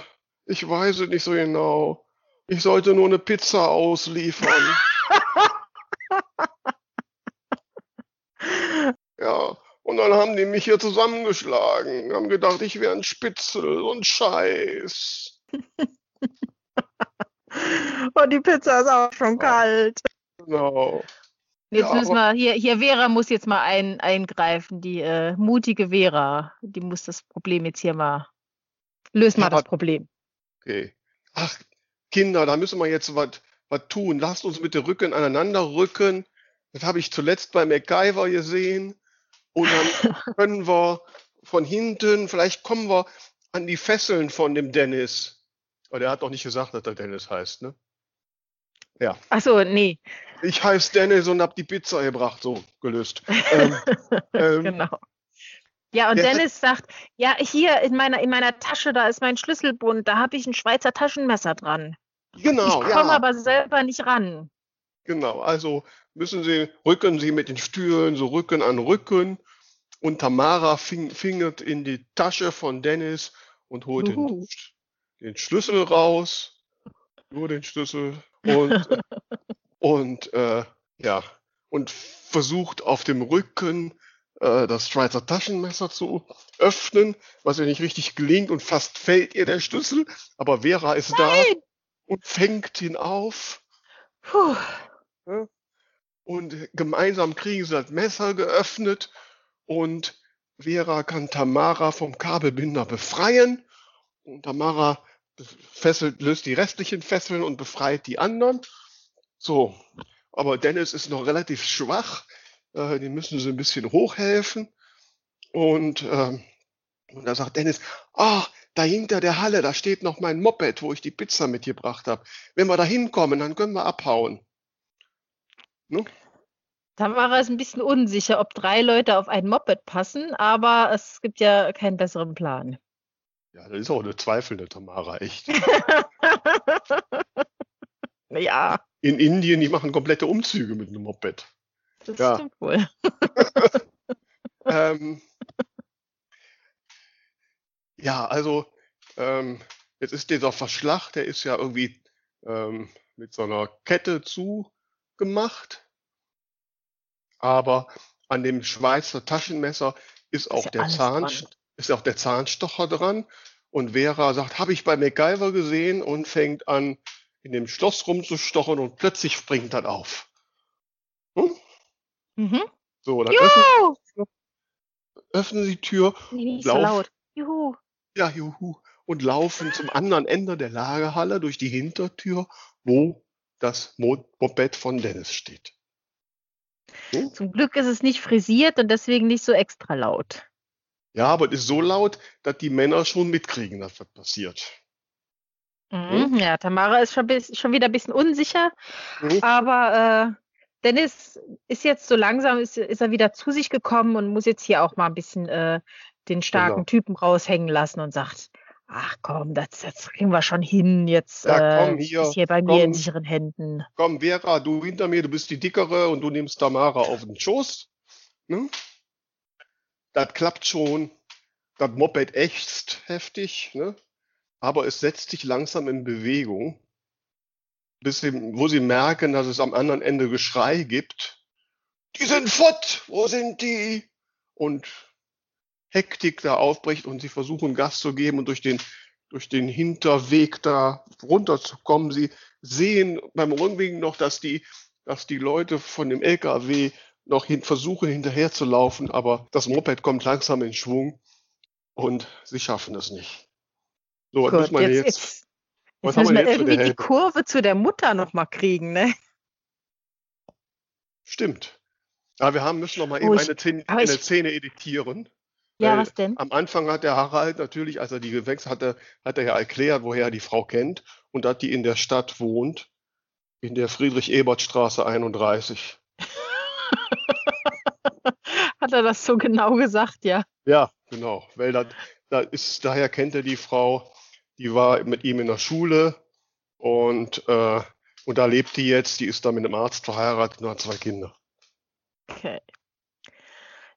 [SPEAKER 2] ich weiß es nicht so genau. Ich sollte nur eine Pizza ausliefern. ja, und dann haben die mich hier zusammengeschlagen, haben gedacht, ich wäre ein Spitzel und Scheiß.
[SPEAKER 1] und die Pizza ist auch schon kalt.
[SPEAKER 2] Genau.
[SPEAKER 1] Jetzt ja, müssen wir, hier, hier Vera muss jetzt mal ein, eingreifen, die äh, mutige Vera, die muss das Problem jetzt hier mal, lösen mal das Problem.
[SPEAKER 2] Okay. Ach, Kinder, da müssen wir jetzt was tun. Lasst uns mit den Rücken aneinander rücken. Das habe ich zuletzt bei MacGyver gesehen. Und dann können wir von hinten, vielleicht kommen wir an die Fesseln von dem Dennis. Aber der hat doch nicht gesagt, dass er Dennis heißt, ne?
[SPEAKER 1] Ja. Ach so, nee.
[SPEAKER 2] Ich heiße Dennis und habe die Pizza gebracht, so gelöst. ähm,
[SPEAKER 1] ähm, genau. Ja, und Dennis sagt, ja, hier in meiner, in meiner Tasche, da ist mein Schlüsselbund, da habe ich ein Schweizer Taschenmesser dran. Genau. Ich komme ja. aber selber nicht ran.
[SPEAKER 2] Genau, also müssen Sie, rücken Sie mit den Stühlen so Rücken an Rücken. Und Tamara fing, fingert in die Tasche von Dennis und holt den, den, Schlüssel raus. Nur den Schlüssel. Und, und äh, ja, und versucht auf dem Rücken äh, das Schweizer Taschenmesser zu öffnen, was ihr nicht richtig gelingt und fast fällt ihr der Schlüssel. Aber Vera ist Nein! da und fängt ihn auf. Puh. Und gemeinsam kriegen sie das Messer geöffnet und Vera kann Tamara vom Kabelbinder befreien. Und Tamara fesselt, löst die restlichen Fesseln und befreit die anderen. So, aber Dennis ist noch relativ schwach. Äh, die müssen sie ein bisschen hochhelfen. Und, äh, und da sagt Dennis, ah, da hinter der Halle, da steht noch mein Moped, wo ich die Pizza mitgebracht habe. Wenn wir da hinkommen, dann können wir abhauen.
[SPEAKER 1] Ne? Tamara ist ein bisschen unsicher, ob drei Leute auf ein Moped passen, aber es gibt ja keinen besseren Plan.
[SPEAKER 2] Ja, das ist auch eine zweifelnde Tamara, echt.
[SPEAKER 1] ja.
[SPEAKER 2] In Indien, die machen komplette Umzüge mit einem Moped.
[SPEAKER 1] Das ja. stimmt wohl.
[SPEAKER 2] ähm, ja, also ähm, jetzt ist dieser Verschlag, der ist ja irgendwie ähm, mit so einer Kette zugemacht. Aber an dem Schweizer Taschenmesser ist auch, ist ja der, Zahn, ist auch der Zahnstocher dran. Und Vera sagt, habe ich bei MacGyver gesehen und fängt an, in dem Schloss rumzustochen und plötzlich springt das auf. Hm? Mhm. So, dann öffnen, öffnen, Sie die Tür.
[SPEAKER 1] Nee, nicht so laut.
[SPEAKER 2] Juhu ja, juhu, und laufen zum anderen Ende der Lagerhalle durch die Hintertür, wo das Moped von Dennis steht.
[SPEAKER 1] Hm? Zum Glück ist es nicht frisiert und deswegen nicht so extra laut.
[SPEAKER 2] Ja, aber es ist so laut, dass die Männer schon mitkriegen, dass was passiert.
[SPEAKER 1] Mhm, hm? Ja, Tamara ist schon, schon, wieder ein bisschen unsicher, mhm. aber äh, Dennis ist jetzt so langsam, ist, ist, er wieder zu sich gekommen und muss jetzt hier auch mal ein bisschen äh, den starken genau. Typen raushängen lassen und sagt, Ach komm, das, das kriegen wir schon hin. Jetzt
[SPEAKER 2] ja, komm, hier,
[SPEAKER 1] äh, ist hier bei
[SPEAKER 2] komm,
[SPEAKER 1] mir in sicheren Händen.
[SPEAKER 2] Komm, Vera, du hinter mir, du bist die dickere und du nimmst Tamara auf den Schoß. Ne? Das klappt schon. Das Moped ächzt heftig, ne? aber es setzt sich langsam in Bewegung, bis sie, wo sie merken, dass es am anderen Ende Geschrei gibt. Die sind fort! Wo sind die? Und Hektik da aufbricht und sie versuchen Gas zu geben und durch den, durch den Hinterweg da runterzukommen. Sie sehen beim Rückweg noch, dass die, dass die Leute von dem LKW noch hin, versuchen hinterher zu laufen, aber das Moped kommt langsam in Schwung und sie schaffen es nicht.
[SPEAKER 1] So, was muss man jetzt, jetzt, jetzt, jetzt müssen wir irgendwie die Kurve zu der Mutter noch mal kriegen, ne?
[SPEAKER 2] Stimmt. Aber wir haben, müssen noch mal oh, eben ich, eine, Szene, eine Szene editieren.
[SPEAKER 1] Ja, was denn?
[SPEAKER 2] Am Anfang hat der Harald natürlich, als er die gewechselt hatte, hat er ja erklärt, woher er die Frau kennt und dass die in der Stadt wohnt, in der Friedrich-Ebert-Straße 31.
[SPEAKER 1] hat er das so genau gesagt, ja?
[SPEAKER 2] Ja, genau, weil da, da ist, daher kennt er die Frau, die war mit ihm in der Schule und, äh, und da lebt die jetzt, die ist da mit einem Arzt verheiratet und hat zwei Kinder.
[SPEAKER 1] Okay.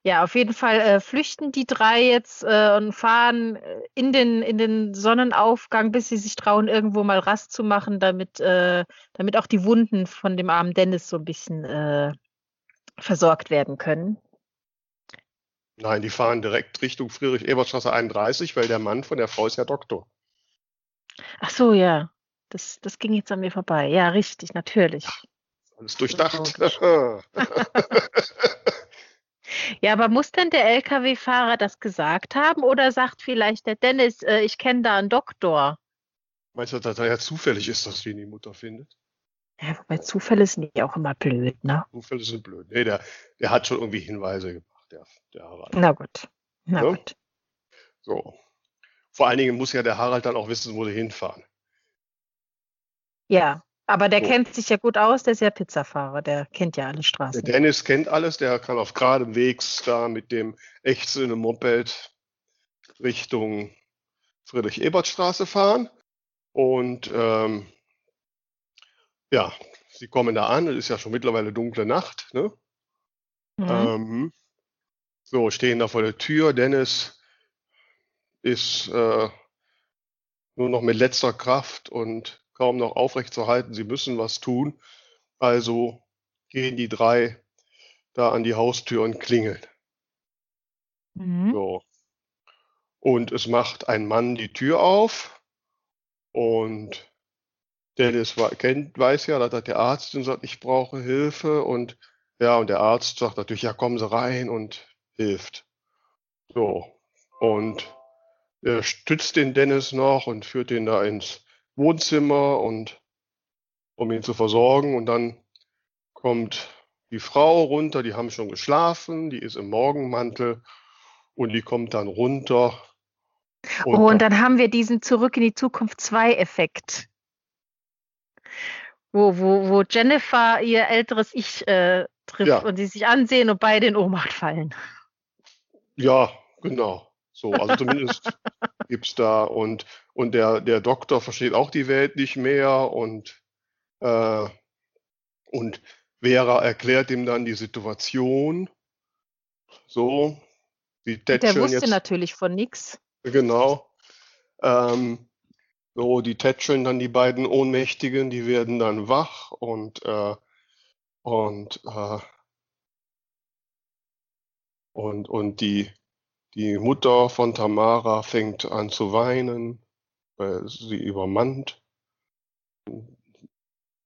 [SPEAKER 1] Ja, auf jeden Fall äh, flüchten die drei jetzt äh, und fahren äh, in den, in den Sonnenaufgang, bis sie sich trauen, irgendwo mal Rast zu machen, damit, äh, damit auch die Wunden von dem armen Dennis so ein bisschen äh, versorgt werden können.
[SPEAKER 2] Nein, die fahren direkt Richtung Friedrich-Ebert-Straße 31, weil der Mann von der Frau ist ja Doktor.
[SPEAKER 1] Ach so, ja. Das, das ging jetzt an mir vorbei. Ja, richtig, natürlich.
[SPEAKER 2] Alles durchdacht.
[SPEAKER 1] Ja, aber muss denn der Lkw-Fahrer das gesagt haben oder sagt vielleicht der Dennis, äh, ich kenne da einen Doktor?
[SPEAKER 2] Meinst du, dass da ja zufällig ist, dass ihn die Mutter findet?
[SPEAKER 1] Ja, wobei Zufälle sind ja auch immer blöd, ne?
[SPEAKER 2] Zufälle sind blöd. Nee, der, der hat schon irgendwie Hinweise gemacht, der, der Harald.
[SPEAKER 1] Na gut. Na ja? Gut.
[SPEAKER 2] So. Vor allen Dingen muss ja der Harald dann auch wissen, wo sie hinfahren.
[SPEAKER 1] Ja, aber der so. kennt sich ja gut aus, der ist ja Pizzafahrer, der kennt ja alle Straßen.
[SPEAKER 2] Der Dennis kennt alles, der kann auf geradem Weg da mit dem ächzenden Moped Richtung Friedrich-Ebert-Straße fahren. Und ähm, ja, sie kommen da an, es ist ja schon mittlerweile dunkle Nacht. Ne? Mhm. Ähm, so, stehen da vor der Tür. Dennis ist äh, nur noch mit letzter Kraft und kaum noch aufrechtzuerhalten. Sie müssen was tun. Also gehen die drei da an die Haustür und klingeln. Mhm. So. Und es macht ein Mann die Tür auf und Dennis kennt, weiß ja, dass der Arzt und sagt, ich brauche Hilfe und ja, und der Arzt sagt natürlich, ja, kommen Sie rein und hilft. So. Und er stützt den Dennis noch und führt ihn da ins Wohnzimmer und um ihn zu versorgen. Und dann kommt die Frau runter, die haben schon geschlafen, die ist im Morgenmantel und die kommt dann runter.
[SPEAKER 1] Und oh, und dann haben wir diesen Zurück in die Zukunft 2 Effekt. Wo, wo, wo Jennifer ihr älteres Ich äh, trifft ja. und sie sich ansehen und beide in Ohnmacht fallen.
[SPEAKER 2] Ja, genau. So, also zumindest gibt es da und, und der, der Doktor versteht auch die Welt nicht mehr und, äh, und Vera erklärt ihm dann die Situation. So,
[SPEAKER 1] die Der wusste jetzt, natürlich von nichts.
[SPEAKER 2] Genau. Ähm, so, die tätscheln dann die beiden Ohnmächtigen, die werden dann wach und, äh, und, äh, und, und die, die Mutter von Tamara fängt an zu weinen, weil sie übermannt.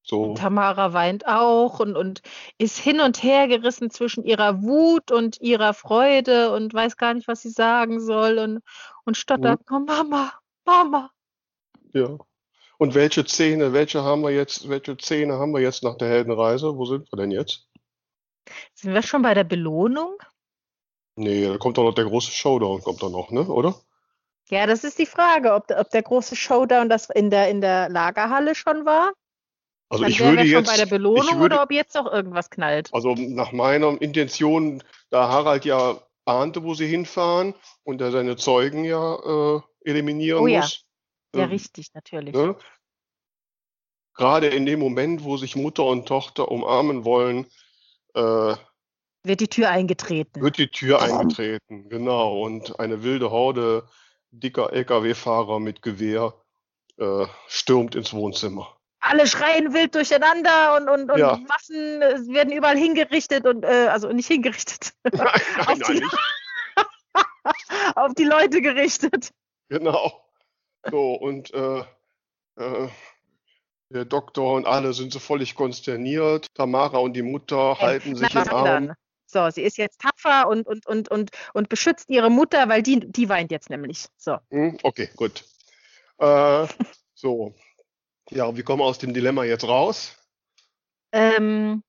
[SPEAKER 1] So. Tamara weint auch und, und ist hin und her gerissen zwischen ihrer Wut und ihrer Freude und weiß gar nicht, was sie sagen soll und, und stottert, oh Mama, Mama.
[SPEAKER 2] Ja. Und welche Szene, welche haben wir jetzt, welche Szene haben wir jetzt nach der Heldenreise? Wo sind wir denn jetzt?
[SPEAKER 1] Sind wir schon bei der Belohnung?
[SPEAKER 2] Nee, da kommt doch noch der große Showdown, kommt doch noch, ne? Oder?
[SPEAKER 1] Ja, das ist die Frage, ob, ob der große Showdown das in der, in der Lagerhalle schon war.
[SPEAKER 2] Also Dann ich würde wir jetzt
[SPEAKER 1] schon bei der Belohnung würde, oder ob jetzt noch irgendwas knallt.
[SPEAKER 2] Also nach meiner Intention, da Harald ja ahnte, wo sie hinfahren und er seine Zeugen ja äh, eliminieren oh,
[SPEAKER 1] ja.
[SPEAKER 2] muss.
[SPEAKER 1] Ja, ähm, richtig, natürlich. Ne?
[SPEAKER 2] Gerade in dem Moment, wo sich Mutter und Tochter umarmen wollen, äh,
[SPEAKER 1] wird die Tür eingetreten.
[SPEAKER 2] Wird die Tür eingetreten, genau. Und eine wilde Horde dicker Lkw-Fahrer mit Gewehr äh, stürmt ins Wohnzimmer.
[SPEAKER 1] Alle schreien wild durcheinander und, und, und ja. Waffen werden überall hingerichtet und äh, also nicht hingerichtet.
[SPEAKER 2] Nein, nein, auf, die,
[SPEAKER 1] auf die Leute gerichtet.
[SPEAKER 2] Genau. So, und äh, äh, der Doktor und alle sind so völlig konsterniert. Tamara und die Mutter halten sich im Arm.
[SPEAKER 1] So, sie ist jetzt tapfer und, und, und, und, und beschützt ihre Mutter, weil die, die weint jetzt nämlich. So.
[SPEAKER 2] Hm, okay, gut. Äh, so. Ja, wie kommen wir aus dem Dilemma jetzt raus?
[SPEAKER 1] Ähm,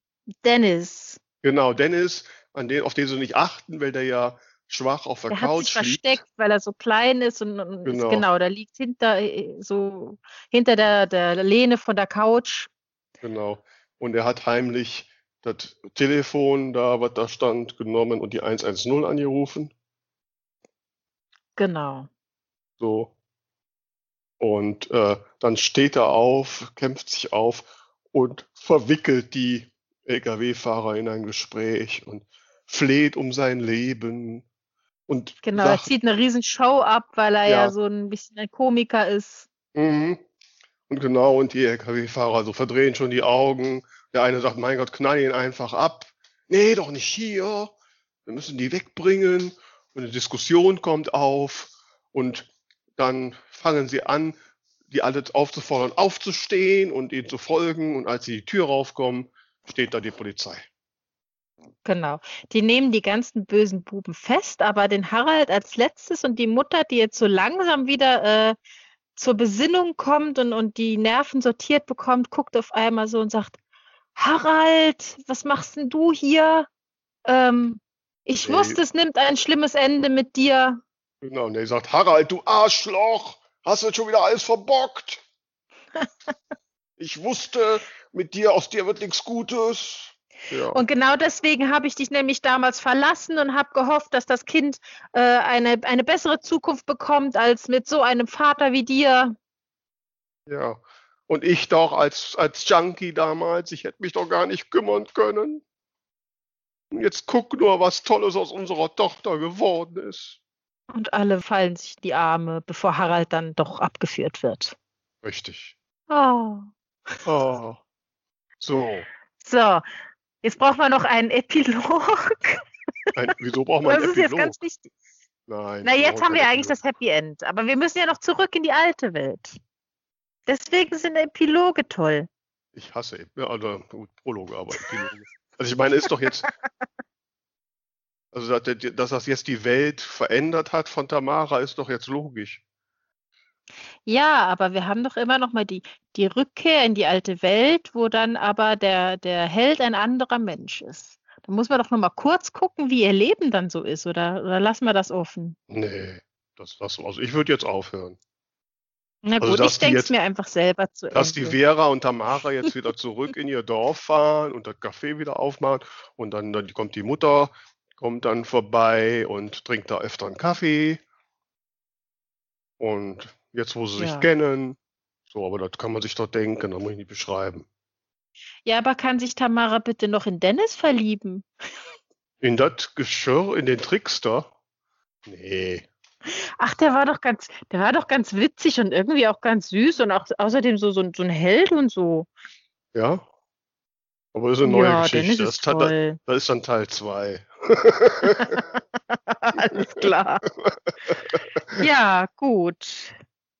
[SPEAKER 1] Dennis.
[SPEAKER 2] Genau, Dennis, an den, auf den sie nicht achten, weil der ja schwach auf der, der Couch
[SPEAKER 1] hat sich liegt. versteckt, weil er so klein ist und, und genau. Ist, genau, da liegt hinter so hinter der, der Lehne von der Couch.
[SPEAKER 2] Genau. Und er hat heimlich das Telefon, da was da stand, genommen und die 110 angerufen.
[SPEAKER 1] Genau.
[SPEAKER 2] So. Und äh, dann steht er auf, kämpft sich auf und verwickelt die Lkw-Fahrer in ein Gespräch und fleht um sein Leben. Und
[SPEAKER 1] genau, sagt, er zieht eine riesen Show ab, weil er ja, ja so ein bisschen ein Komiker ist.
[SPEAKER 2] Mhm. Und genau, und die Lkw-Fahrer so verdrehen schon die Augen der eine sagt, mein Gott, knall ihn einfach ab. Nee, doch nicht hier. Wir müssen die wegbringen. Und eine Diskussion kommt auf. Und dann fangen sie an, die alle aufzufordern, aufzustehen und ihnen zu folgen. Und als sie die Tür raufkommen, steht da die Polizei.
[SPEAKER 1] Genau. Die nehmen die ganzen bösen Buben fest, aber den Harald als letztes und die Mutter, die jetzt so langsam wieder äh, zur Besinnung kommt und, und die Nerven sortiert bekommt, guckt auf einmal so und sagt, Harald, was machst denn du hier? Ähm, ich nee. wusste, es nimmt ein schlimmes Ende mit dir.
[SPEAKER 2] Genau, und er sagt, Harald, du Arschloch, hast du schon wieder alles verbockt? ich wusste, mit dir, aus dir wird nichts Gutes.
[SPEAKER 1] Ja. Und genau deswegen habe ich dich nämlich damals verlassen und habe gehofft, dass das Kind äh, eine, eine bessere Zukunft bekommt als mit so einem Vater wie dir.
[SPEAKER 2] Ja, und ich doch als, als Junkie damals, ich hätte mich doch gar nicht kümmern können. Und jetzt guck nur, was Tolles aus unserer Tochter geworden ist.
[SPEAKER 1] Und alle fallen sich die Arme, bevor Harald dann doch abgeführt wird.
[SPEAKER 2] Richtig.
[SPEAKER 1] Oh.
[SPEAKER 2] Oh. So.
[SPEAKER 1] So, jetzt brauchen wir noch einen Epilog.
[SPEAKER 2] Ein, wieso braucht man einen
[SPEAKER 1] Epilog? Das ist jetzt ganz wichtig.
[SPEAKER 2] Nein.
[SPEAKER 1] Na, jetzt haben wir eigentlich das Happy End. Aber wir müssen ja noch zurück in die alte Welt. Deswegen sind Epiloge toll.
[SPEAKER 2] Ich hasse ja, also, gut, Prologe, aber Epiloge. Also ich meine, ist doch jetzt, also dass das jetzt die Welt verändert hat von Tamara, ist doch jetzt logisch.
[SPEAKER 1] Ja, aber wir haben doch immer noch mal die, die Rückkehr in die alte Welt, wo dann aber der, der Held ein anderer Mensch ist. Da muss man doch noch mal kurz gucken, wie ihr Leben dann so ist, oder, oder lassen wir das offen?
[SPEAKER 2] Nee, das lassen wir. Also ich würde jetzt aufhören.
[SPEAKER 1] Na also, gut, also, ich denke es mir einfach selber zu
[SPEAKER 2] Dass Ende. die Vera und Tamara jetzt wieder zurück in ihr Dorf fahren und das Café wieder aufmachen und dann, dann kommt die Mutter, kommt dann vorbei und trinkt da öfter einen Kaffee. Und jetzt, wo sie ja. sich kennen, so, aber das kann man sich doch denken, das muss ich nicht beschreiben.
[SPEAKER 1] Ja, aber kann sich Tamara bitte noch in Dennis verlieben?
[SPEAKER 2] In das Geschirr, in den Trickster? Nee.
[SPEAKER 1] Ach, der war doch ganz, der war doch ganz witzig und irgendwie auch ganz süß und auch außerdem so, so, so ein Held und so.
[SPEAKER 2] Ja. Aber ist eine neue
[SPEAKER 1] ja,
[SPEAKER 2] Geschichte.
[SPEAKER 1] Das,
[SPEAKER 2] das, das, ist dann Teil 2.
[SPEAKER 1] Alles klar. ja, gut.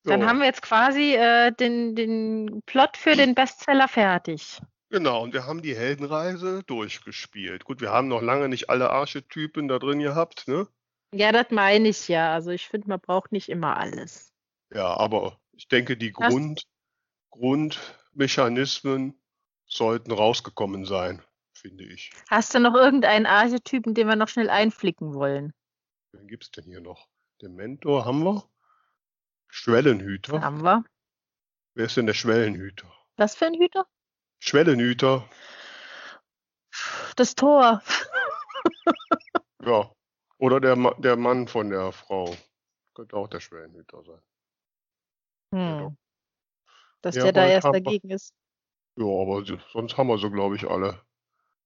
[SPEAKER 1] So. Dann haben wir jetzt quasi äh, den, den Plot für den Bestseller fertig.
[SPEAKER 2] Genau, und wir haben die Heldenreise durchgespielt. Gut, wir haben noch lange nicht alle Archetypen da drin gehabt, ne?
[SPEAKER 1] Ja, das meine ich ja. Also ich finde, man braucht nicht immer alles.
[SPEAKER 2] Ja, aber ich denke, die Grund, Grundmechanismen sollten rausgekommen sein, finde ich.
[SPEAKER 1] Hast du noch irgendeinen Archetypen, den wir noch schnell einflicken wollen?
[SPEAKER 2] Wen gibt es denn hier noch? Den Mentor haben wir. Schwellenhüter.
[SPEAKER 1] Haben wir.
[SPEAKER 2] Wer ist denn der Schwellenhüter?
[SPEAKER 1] Was für ein Hüter?
[SPEAKER 2] Schwellenhüter.
[SPEAKER 1] Das Tor.
[SPEAKER 2] ja, oder der, der Mann von der Frau. könnte auch der Schwellenhüter sein.
[SPEAKER 1] Hm. Dass ja, der da erst dagegen ist.
[SPEAKER 2] Ja, aber sonst haben wir so, glaube ich, alle.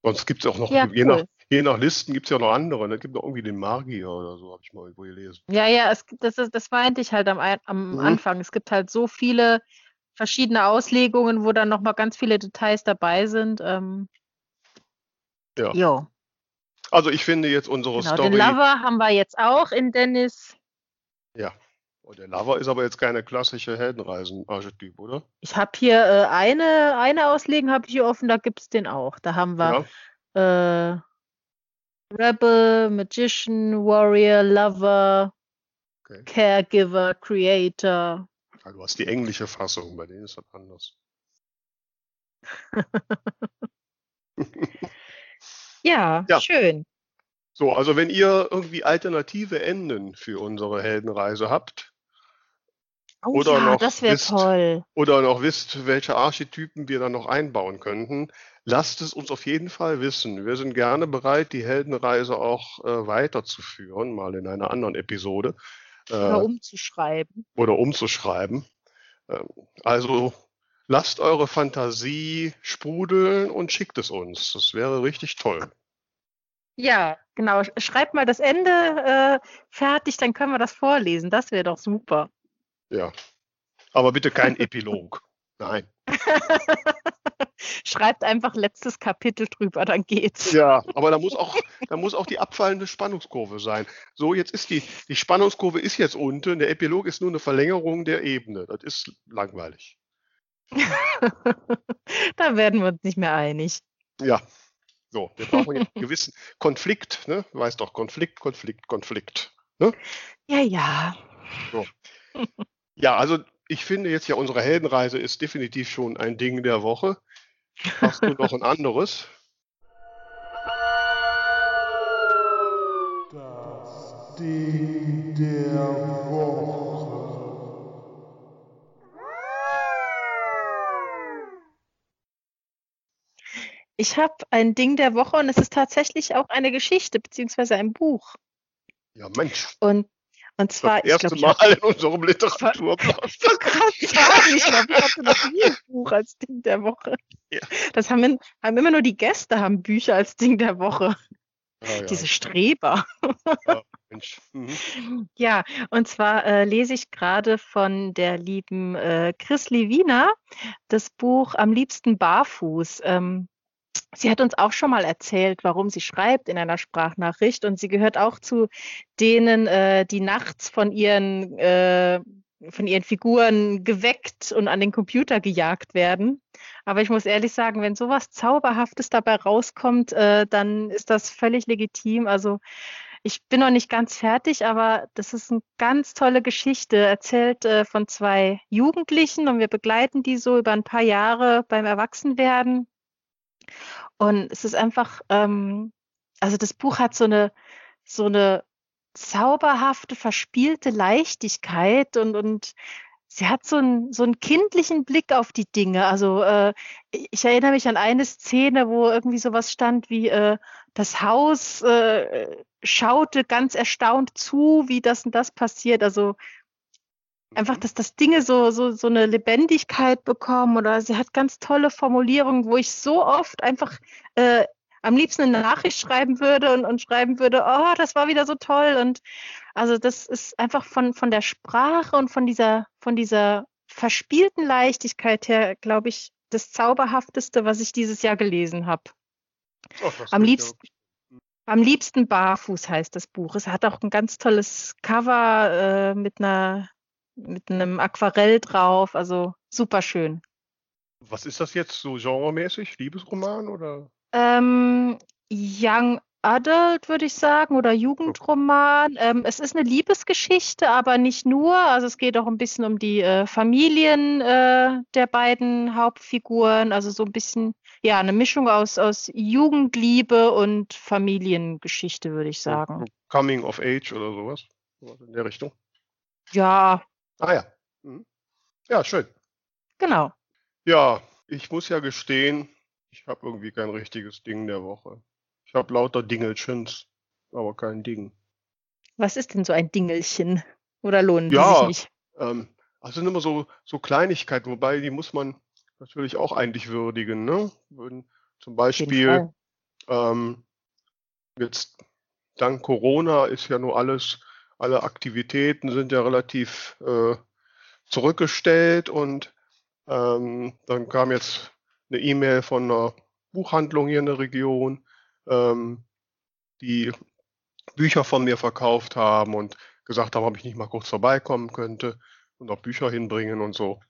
[SPEAKER 2] Sonst gibt es auch noch, ja, je, cool. nach, je nach Listen gibt es ja noch andere. Da ne? gibt es irgendwie den Magier oder so, habe ich mal irgendwo gelesen.
[SPEAKER 1] Ja, ja, es, das, ist, das meinte ich halt am, am mhm. Anfang. Es gibt halt so viele verschiedene Auslegungen, wo dann nochmal ganz viele Details dabei sind. Ähm,
[SPEAKER 2] ja. Jo. Also ich finde jetzt unsere genau, Story.
[SPEAKER 1] Den Lover haben wir jetzt auch in Dennis.
[SPEAKER 2] Ja. Und der Lover ist aber jetzt keine klassische Heldenreisen-Archetyp, oder?
[SPEAKER 1] Ich habe hier äh, eine, eine Auslegen habe ich hier offen, da gibt es den auch. Da haben wir ja. äh, Rebel, Magician, Warrior, Lover, okay. Caregiver, Creator.
[SPEAKER 2] Ja, du hast die englische Fassung, bei denen ist das anders.
[SPEAKER 1] ja, ja, schön.
[SPEAKER 2] So, also wenn ihr irgendwie alternative Enden für unsere Heldenreise habt,
[SPEAKER 1] oh, oder, ja, noch wisst, toll.
[SPEAKER 2] oder noch wisst, welche Archetypen wir da noch einbauen könnten, lasst es uns auf jeden Fall wissen. Wir sind gerne bereit, die Heldenreise auch äh, weiterzuführen, mal in einer anderen Episode.
[SPEAKER 1] Äh, oder umzuschreiben.
[SPEAKER 2] Oder umzuschreiben. Ähm, also lasst eure Fantasie sprudeln und schickt es uns. Das wäre richtig toll.
[SPEAKER 1] Ja, genau. Schreibt mal das Ende äh, fertig, dann können wir das vorlesen. Das wäre doch super.
[SPEAKER 2] Ja. Aber bitte kein Epilog. Nein.
[SPEAKER 1] Schreibt einfach letztes Kapitel drüber, dann geht's.
[SPEAKER 2] Ja, aber da muss auch, da muss auch die abfallende Spannungskurve sein. So, jetzt ist die, die Spannungskurve ist jetzt unten, der Epilog ist nur eine Verlängerung der Ebene. Das ist langweilig.
[SPEAKER 1] da werden wir uns nicht mehr einig.
[SPEAKER 2] Ja. So, wir brauchen einen gewissen Konflikt, ne? Du weißt doch, Konflikt, Konflikt, Konflikt. Ne?
[SPEAKER 1] Ja, ja.
[SPEAKER 2] So. Ja, also ich finde jetzt ja, unsere Heldenreise ist definitiv schon ein Ding der Woche. Hast du noch ein anderes?
[SPEAKER 3] Das Ding der Woche.
[SPEAKER 1] Ich habe ein Ding der Woche und es ist tatsächlich auch eine Geschichte beziehungsweise ein Buch.
[SPEAKER 2] Ja, Mensch.
[SPEAKER 1] Und und zwar,
[SPEAKER 2] das erste ich glaub, Mal in unserem Literaturplan. Ich
[SPEAKER 1] gerade sagen, ich glaube, ich hatte noch nie ein Buch als Ding der Woche. Ja. Das haben, haben, immer nur die Gäste haben Bücher als Ding der Woche. Ah, ja. Diese Streber. Ja, mhm. ja und zwar äh, lese ich gerade von der lieben äh, Chris Levina das Buch Am liebsten barfuß. Ähm, Sie hat uns auch schon mal erzählt, warum sie schreibt in einer Sprachnachricht und sie gehört auch zu denen, äh, die nachts von ihren, äh, von ihren Figuren geweckt und an den Computer gejagt werden. Aber ich muss ehrlich sagen, wenn sowas Zauberhaftes dabei rauskommt, äh, dann ist das völlig legitim. Also ich bin noch nicht ganz fertig, aber das ist eine ganz tolle Geschichte, erzählt äh, von zwei Jugendlichen und wir begleiten die so über ein paar Jahre beim Erwachsenwerden und es ist einfach, ähm, also das Buch hat so eine, so eine zauberhafte, verspielte Leichtigkeit und, und sie hat so einen, so einen kindlichen Blick auf die Dinge. Also äh, ich erinnere mich an eine Szene, wo irgendwie sowas stand wie äh, das Haus äh, schaute ganz erstaunt zu, wie das und das passiert. Also einfach, dass das Dinge so, so, so eine Lebendigkeit bekommen oder sie hat ganz tolle Formulierungen, wo ich so oft einfach äh, am liebsten eine Nachricht schreiben würde und, und schreiben würde, oh, das war wieder so toll. Und also das ist einfach von, von der Sprache und von dieser, von dieser verspielten Leichtigkeit her, glaube ich, das Zauberhafteste, was ich dieses Jahr gelesen habe. Oh, am liebsten. Am liebsten barfuß heißt das Buch. Es hat auch ein ganz tolles Cover äh, mit einer mit einem Aquarell drauf, also super schön.
[SPEAKER 2] Was ist das jetzt so genremäßig? Liebesroman oder?
[SPEAKER 1] Ähm, Young Adult würde ich sagen oder Jugendroman. Ähm, es ist eine Liebesgeschichte, aber nicht nur. Also es geht auch ein bisschen um die äh, Familien äh, der beiden Hauptfiguren. Also so ein bisschen, ja, eine Mischung aus, aus Jugendliebe und Familiengeschichte, würde ich sagen.
[SPEAKER 2] Coming of Age oder sowas? In der Richtung?
[SPEAKER 1] Ja,
[SPEAKER 2] Ah ja. Mhm. Ja, schön.
[SPEAKER 1] Genau.
[SPEAKER 2] Ja, ich muss ja gestehen, ich habe irgendwie kein richtiges Ding der Woche. Ich habe lauter Dingelchens, aber kein Ding.
[SPEAKER 1] Was ist denn so ein Dingelchen? Oder lohnen
[SPEAKER 2] ja,
[SPEAKER 1] die sich nicht?
[SPEAKER 2] Ähm, also sind immer so, so Kleinigkeiten, wobei die muss man natürlich auch eigentlich würdigen. Ne? Wenn zum Beispiel ähm, jetzt dank Corona ist ja nur alles, alle Aktivitäten sind ja relativ äh, zurückgestellt und ähm, dann kam jetzt eine E-Mail von einer Buchhandlung hier in der Region, ähm, die Bücher von mir verkauft haben und gesagt haben, ob ich nicht mal kurz vorbeikommen könnte und auch Bücher hinbringen und so.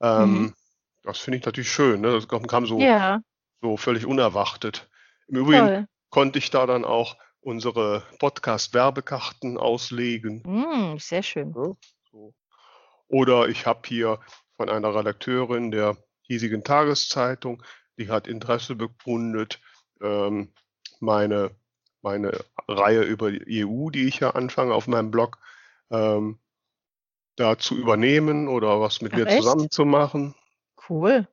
[SPEAKER 2] Ähm, mhm. Das finde ich natürlich schön. Ne? Das kam so, ja. so völlig unerwartet. Im Übrigen Toll. konnte ich da dann auch unsere Podcast-Werbekarten auslegen.
[SPEAKER 1] Mm, sehr schön. Ja,
[SPEAKER 2] so. Oder ich habe hier von einer Redakteurin der hiesigen Tageszeitung, die hat Interesse bekundet, ähm, meine, meine Reihe über die EU, die ich ja anfange auf meinem Blog, ähm, da zu übernehmen oder was mit Ach, mir echt? zusammen zu machen.
[SPEAKER 1] Cool.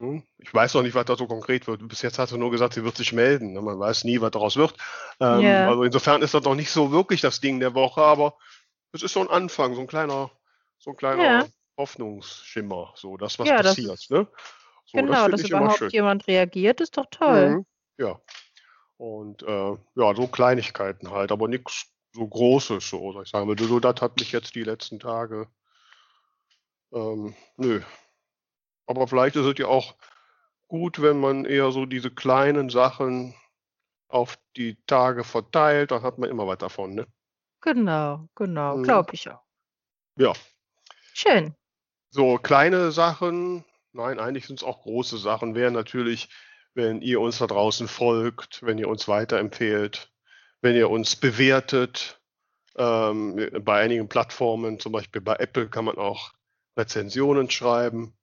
[SPEAKER 2] Hm? Ich weiß noch nicht, was da so konkret wird. Bis jetzt hat sie nur gesagt, sie wird sich melden. Man weiß nie, was daraus wird. Ähm, yeah. Also insofern ist das noch nicht so wirklich das Ding der Woche, aber es ist so ein Anfang, so ein kleiner, so ein kleiner ja. Hoffnungsschimmer, so das, was ja, passiert. Das ne?
[SPEAKER 1] so, genau, das dass überhaupt jemand reagiert, ist doch toll. Mhm,
[SPEAKER 2] ja. Und äh, ja, so Kleinigkeiten halt, aber nichts so Großes, so ich sagen. Weil so, das hat mich jetzt die letzten Tage. Ähm, nö. Aber vielleicht ist es ja auch gut, wenn man eher so diese kleinen Sachen auf die Tage verteilt, dann hat man immer was davon, ne?
[SPEAKER 1] Genau, genau, mhm. glaube ich auch.
[SPEAKER 2] Ja.
[SPEAKER 1] Schön.
[SPEAKER 2] So, kleine Sachen, nein, eigentlich sind es auch große Sachen, wären natürlich, wenn ihr uns da draußen folgt, wenn ihr uns weiterempfehlt, wenn ihr uns bewertet. Ähm, bei einigen Plattformen, zum Beispiel bei Apple, kann man auch Rezensionen schreiben.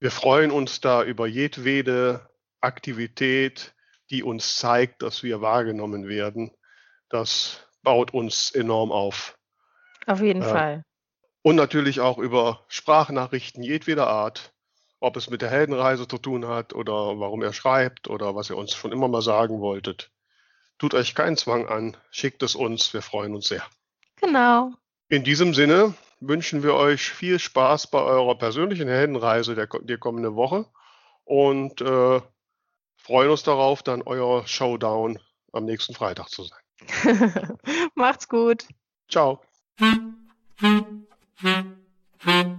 [SPEAKER 2] Wir freuen uns da über jedwede Aktivität, die uns zeigt, dass wir wahrgenommen werden. Das baut uns enorm auf.
[SPEAKER 1] Auf jeden äh, Fall.
[SPEAKER 2] Und natürlich auch über Sprachnachrichten jedweder Art, ob es mit der Heldenreise zu tun hat oder warum er schreibt oder was ihr uns schon immer mal sagen wolltet. Tut euch keinen Zwang an, schickt es uns, wir freuen uns sehr.
[SPEAKER 1] Genau.
[SPEAKER 2] In diesem Sinne wünschen wir euch viel Spaß bei eurer persönlichen Heldenreise der, der kommenden Woche und äh, freuen uns darauf, dann euer Showdown am nächsten Freitag zu sein.
[SPEAKER 1] Macht's gut.
[SPEAKER 2] Ciao.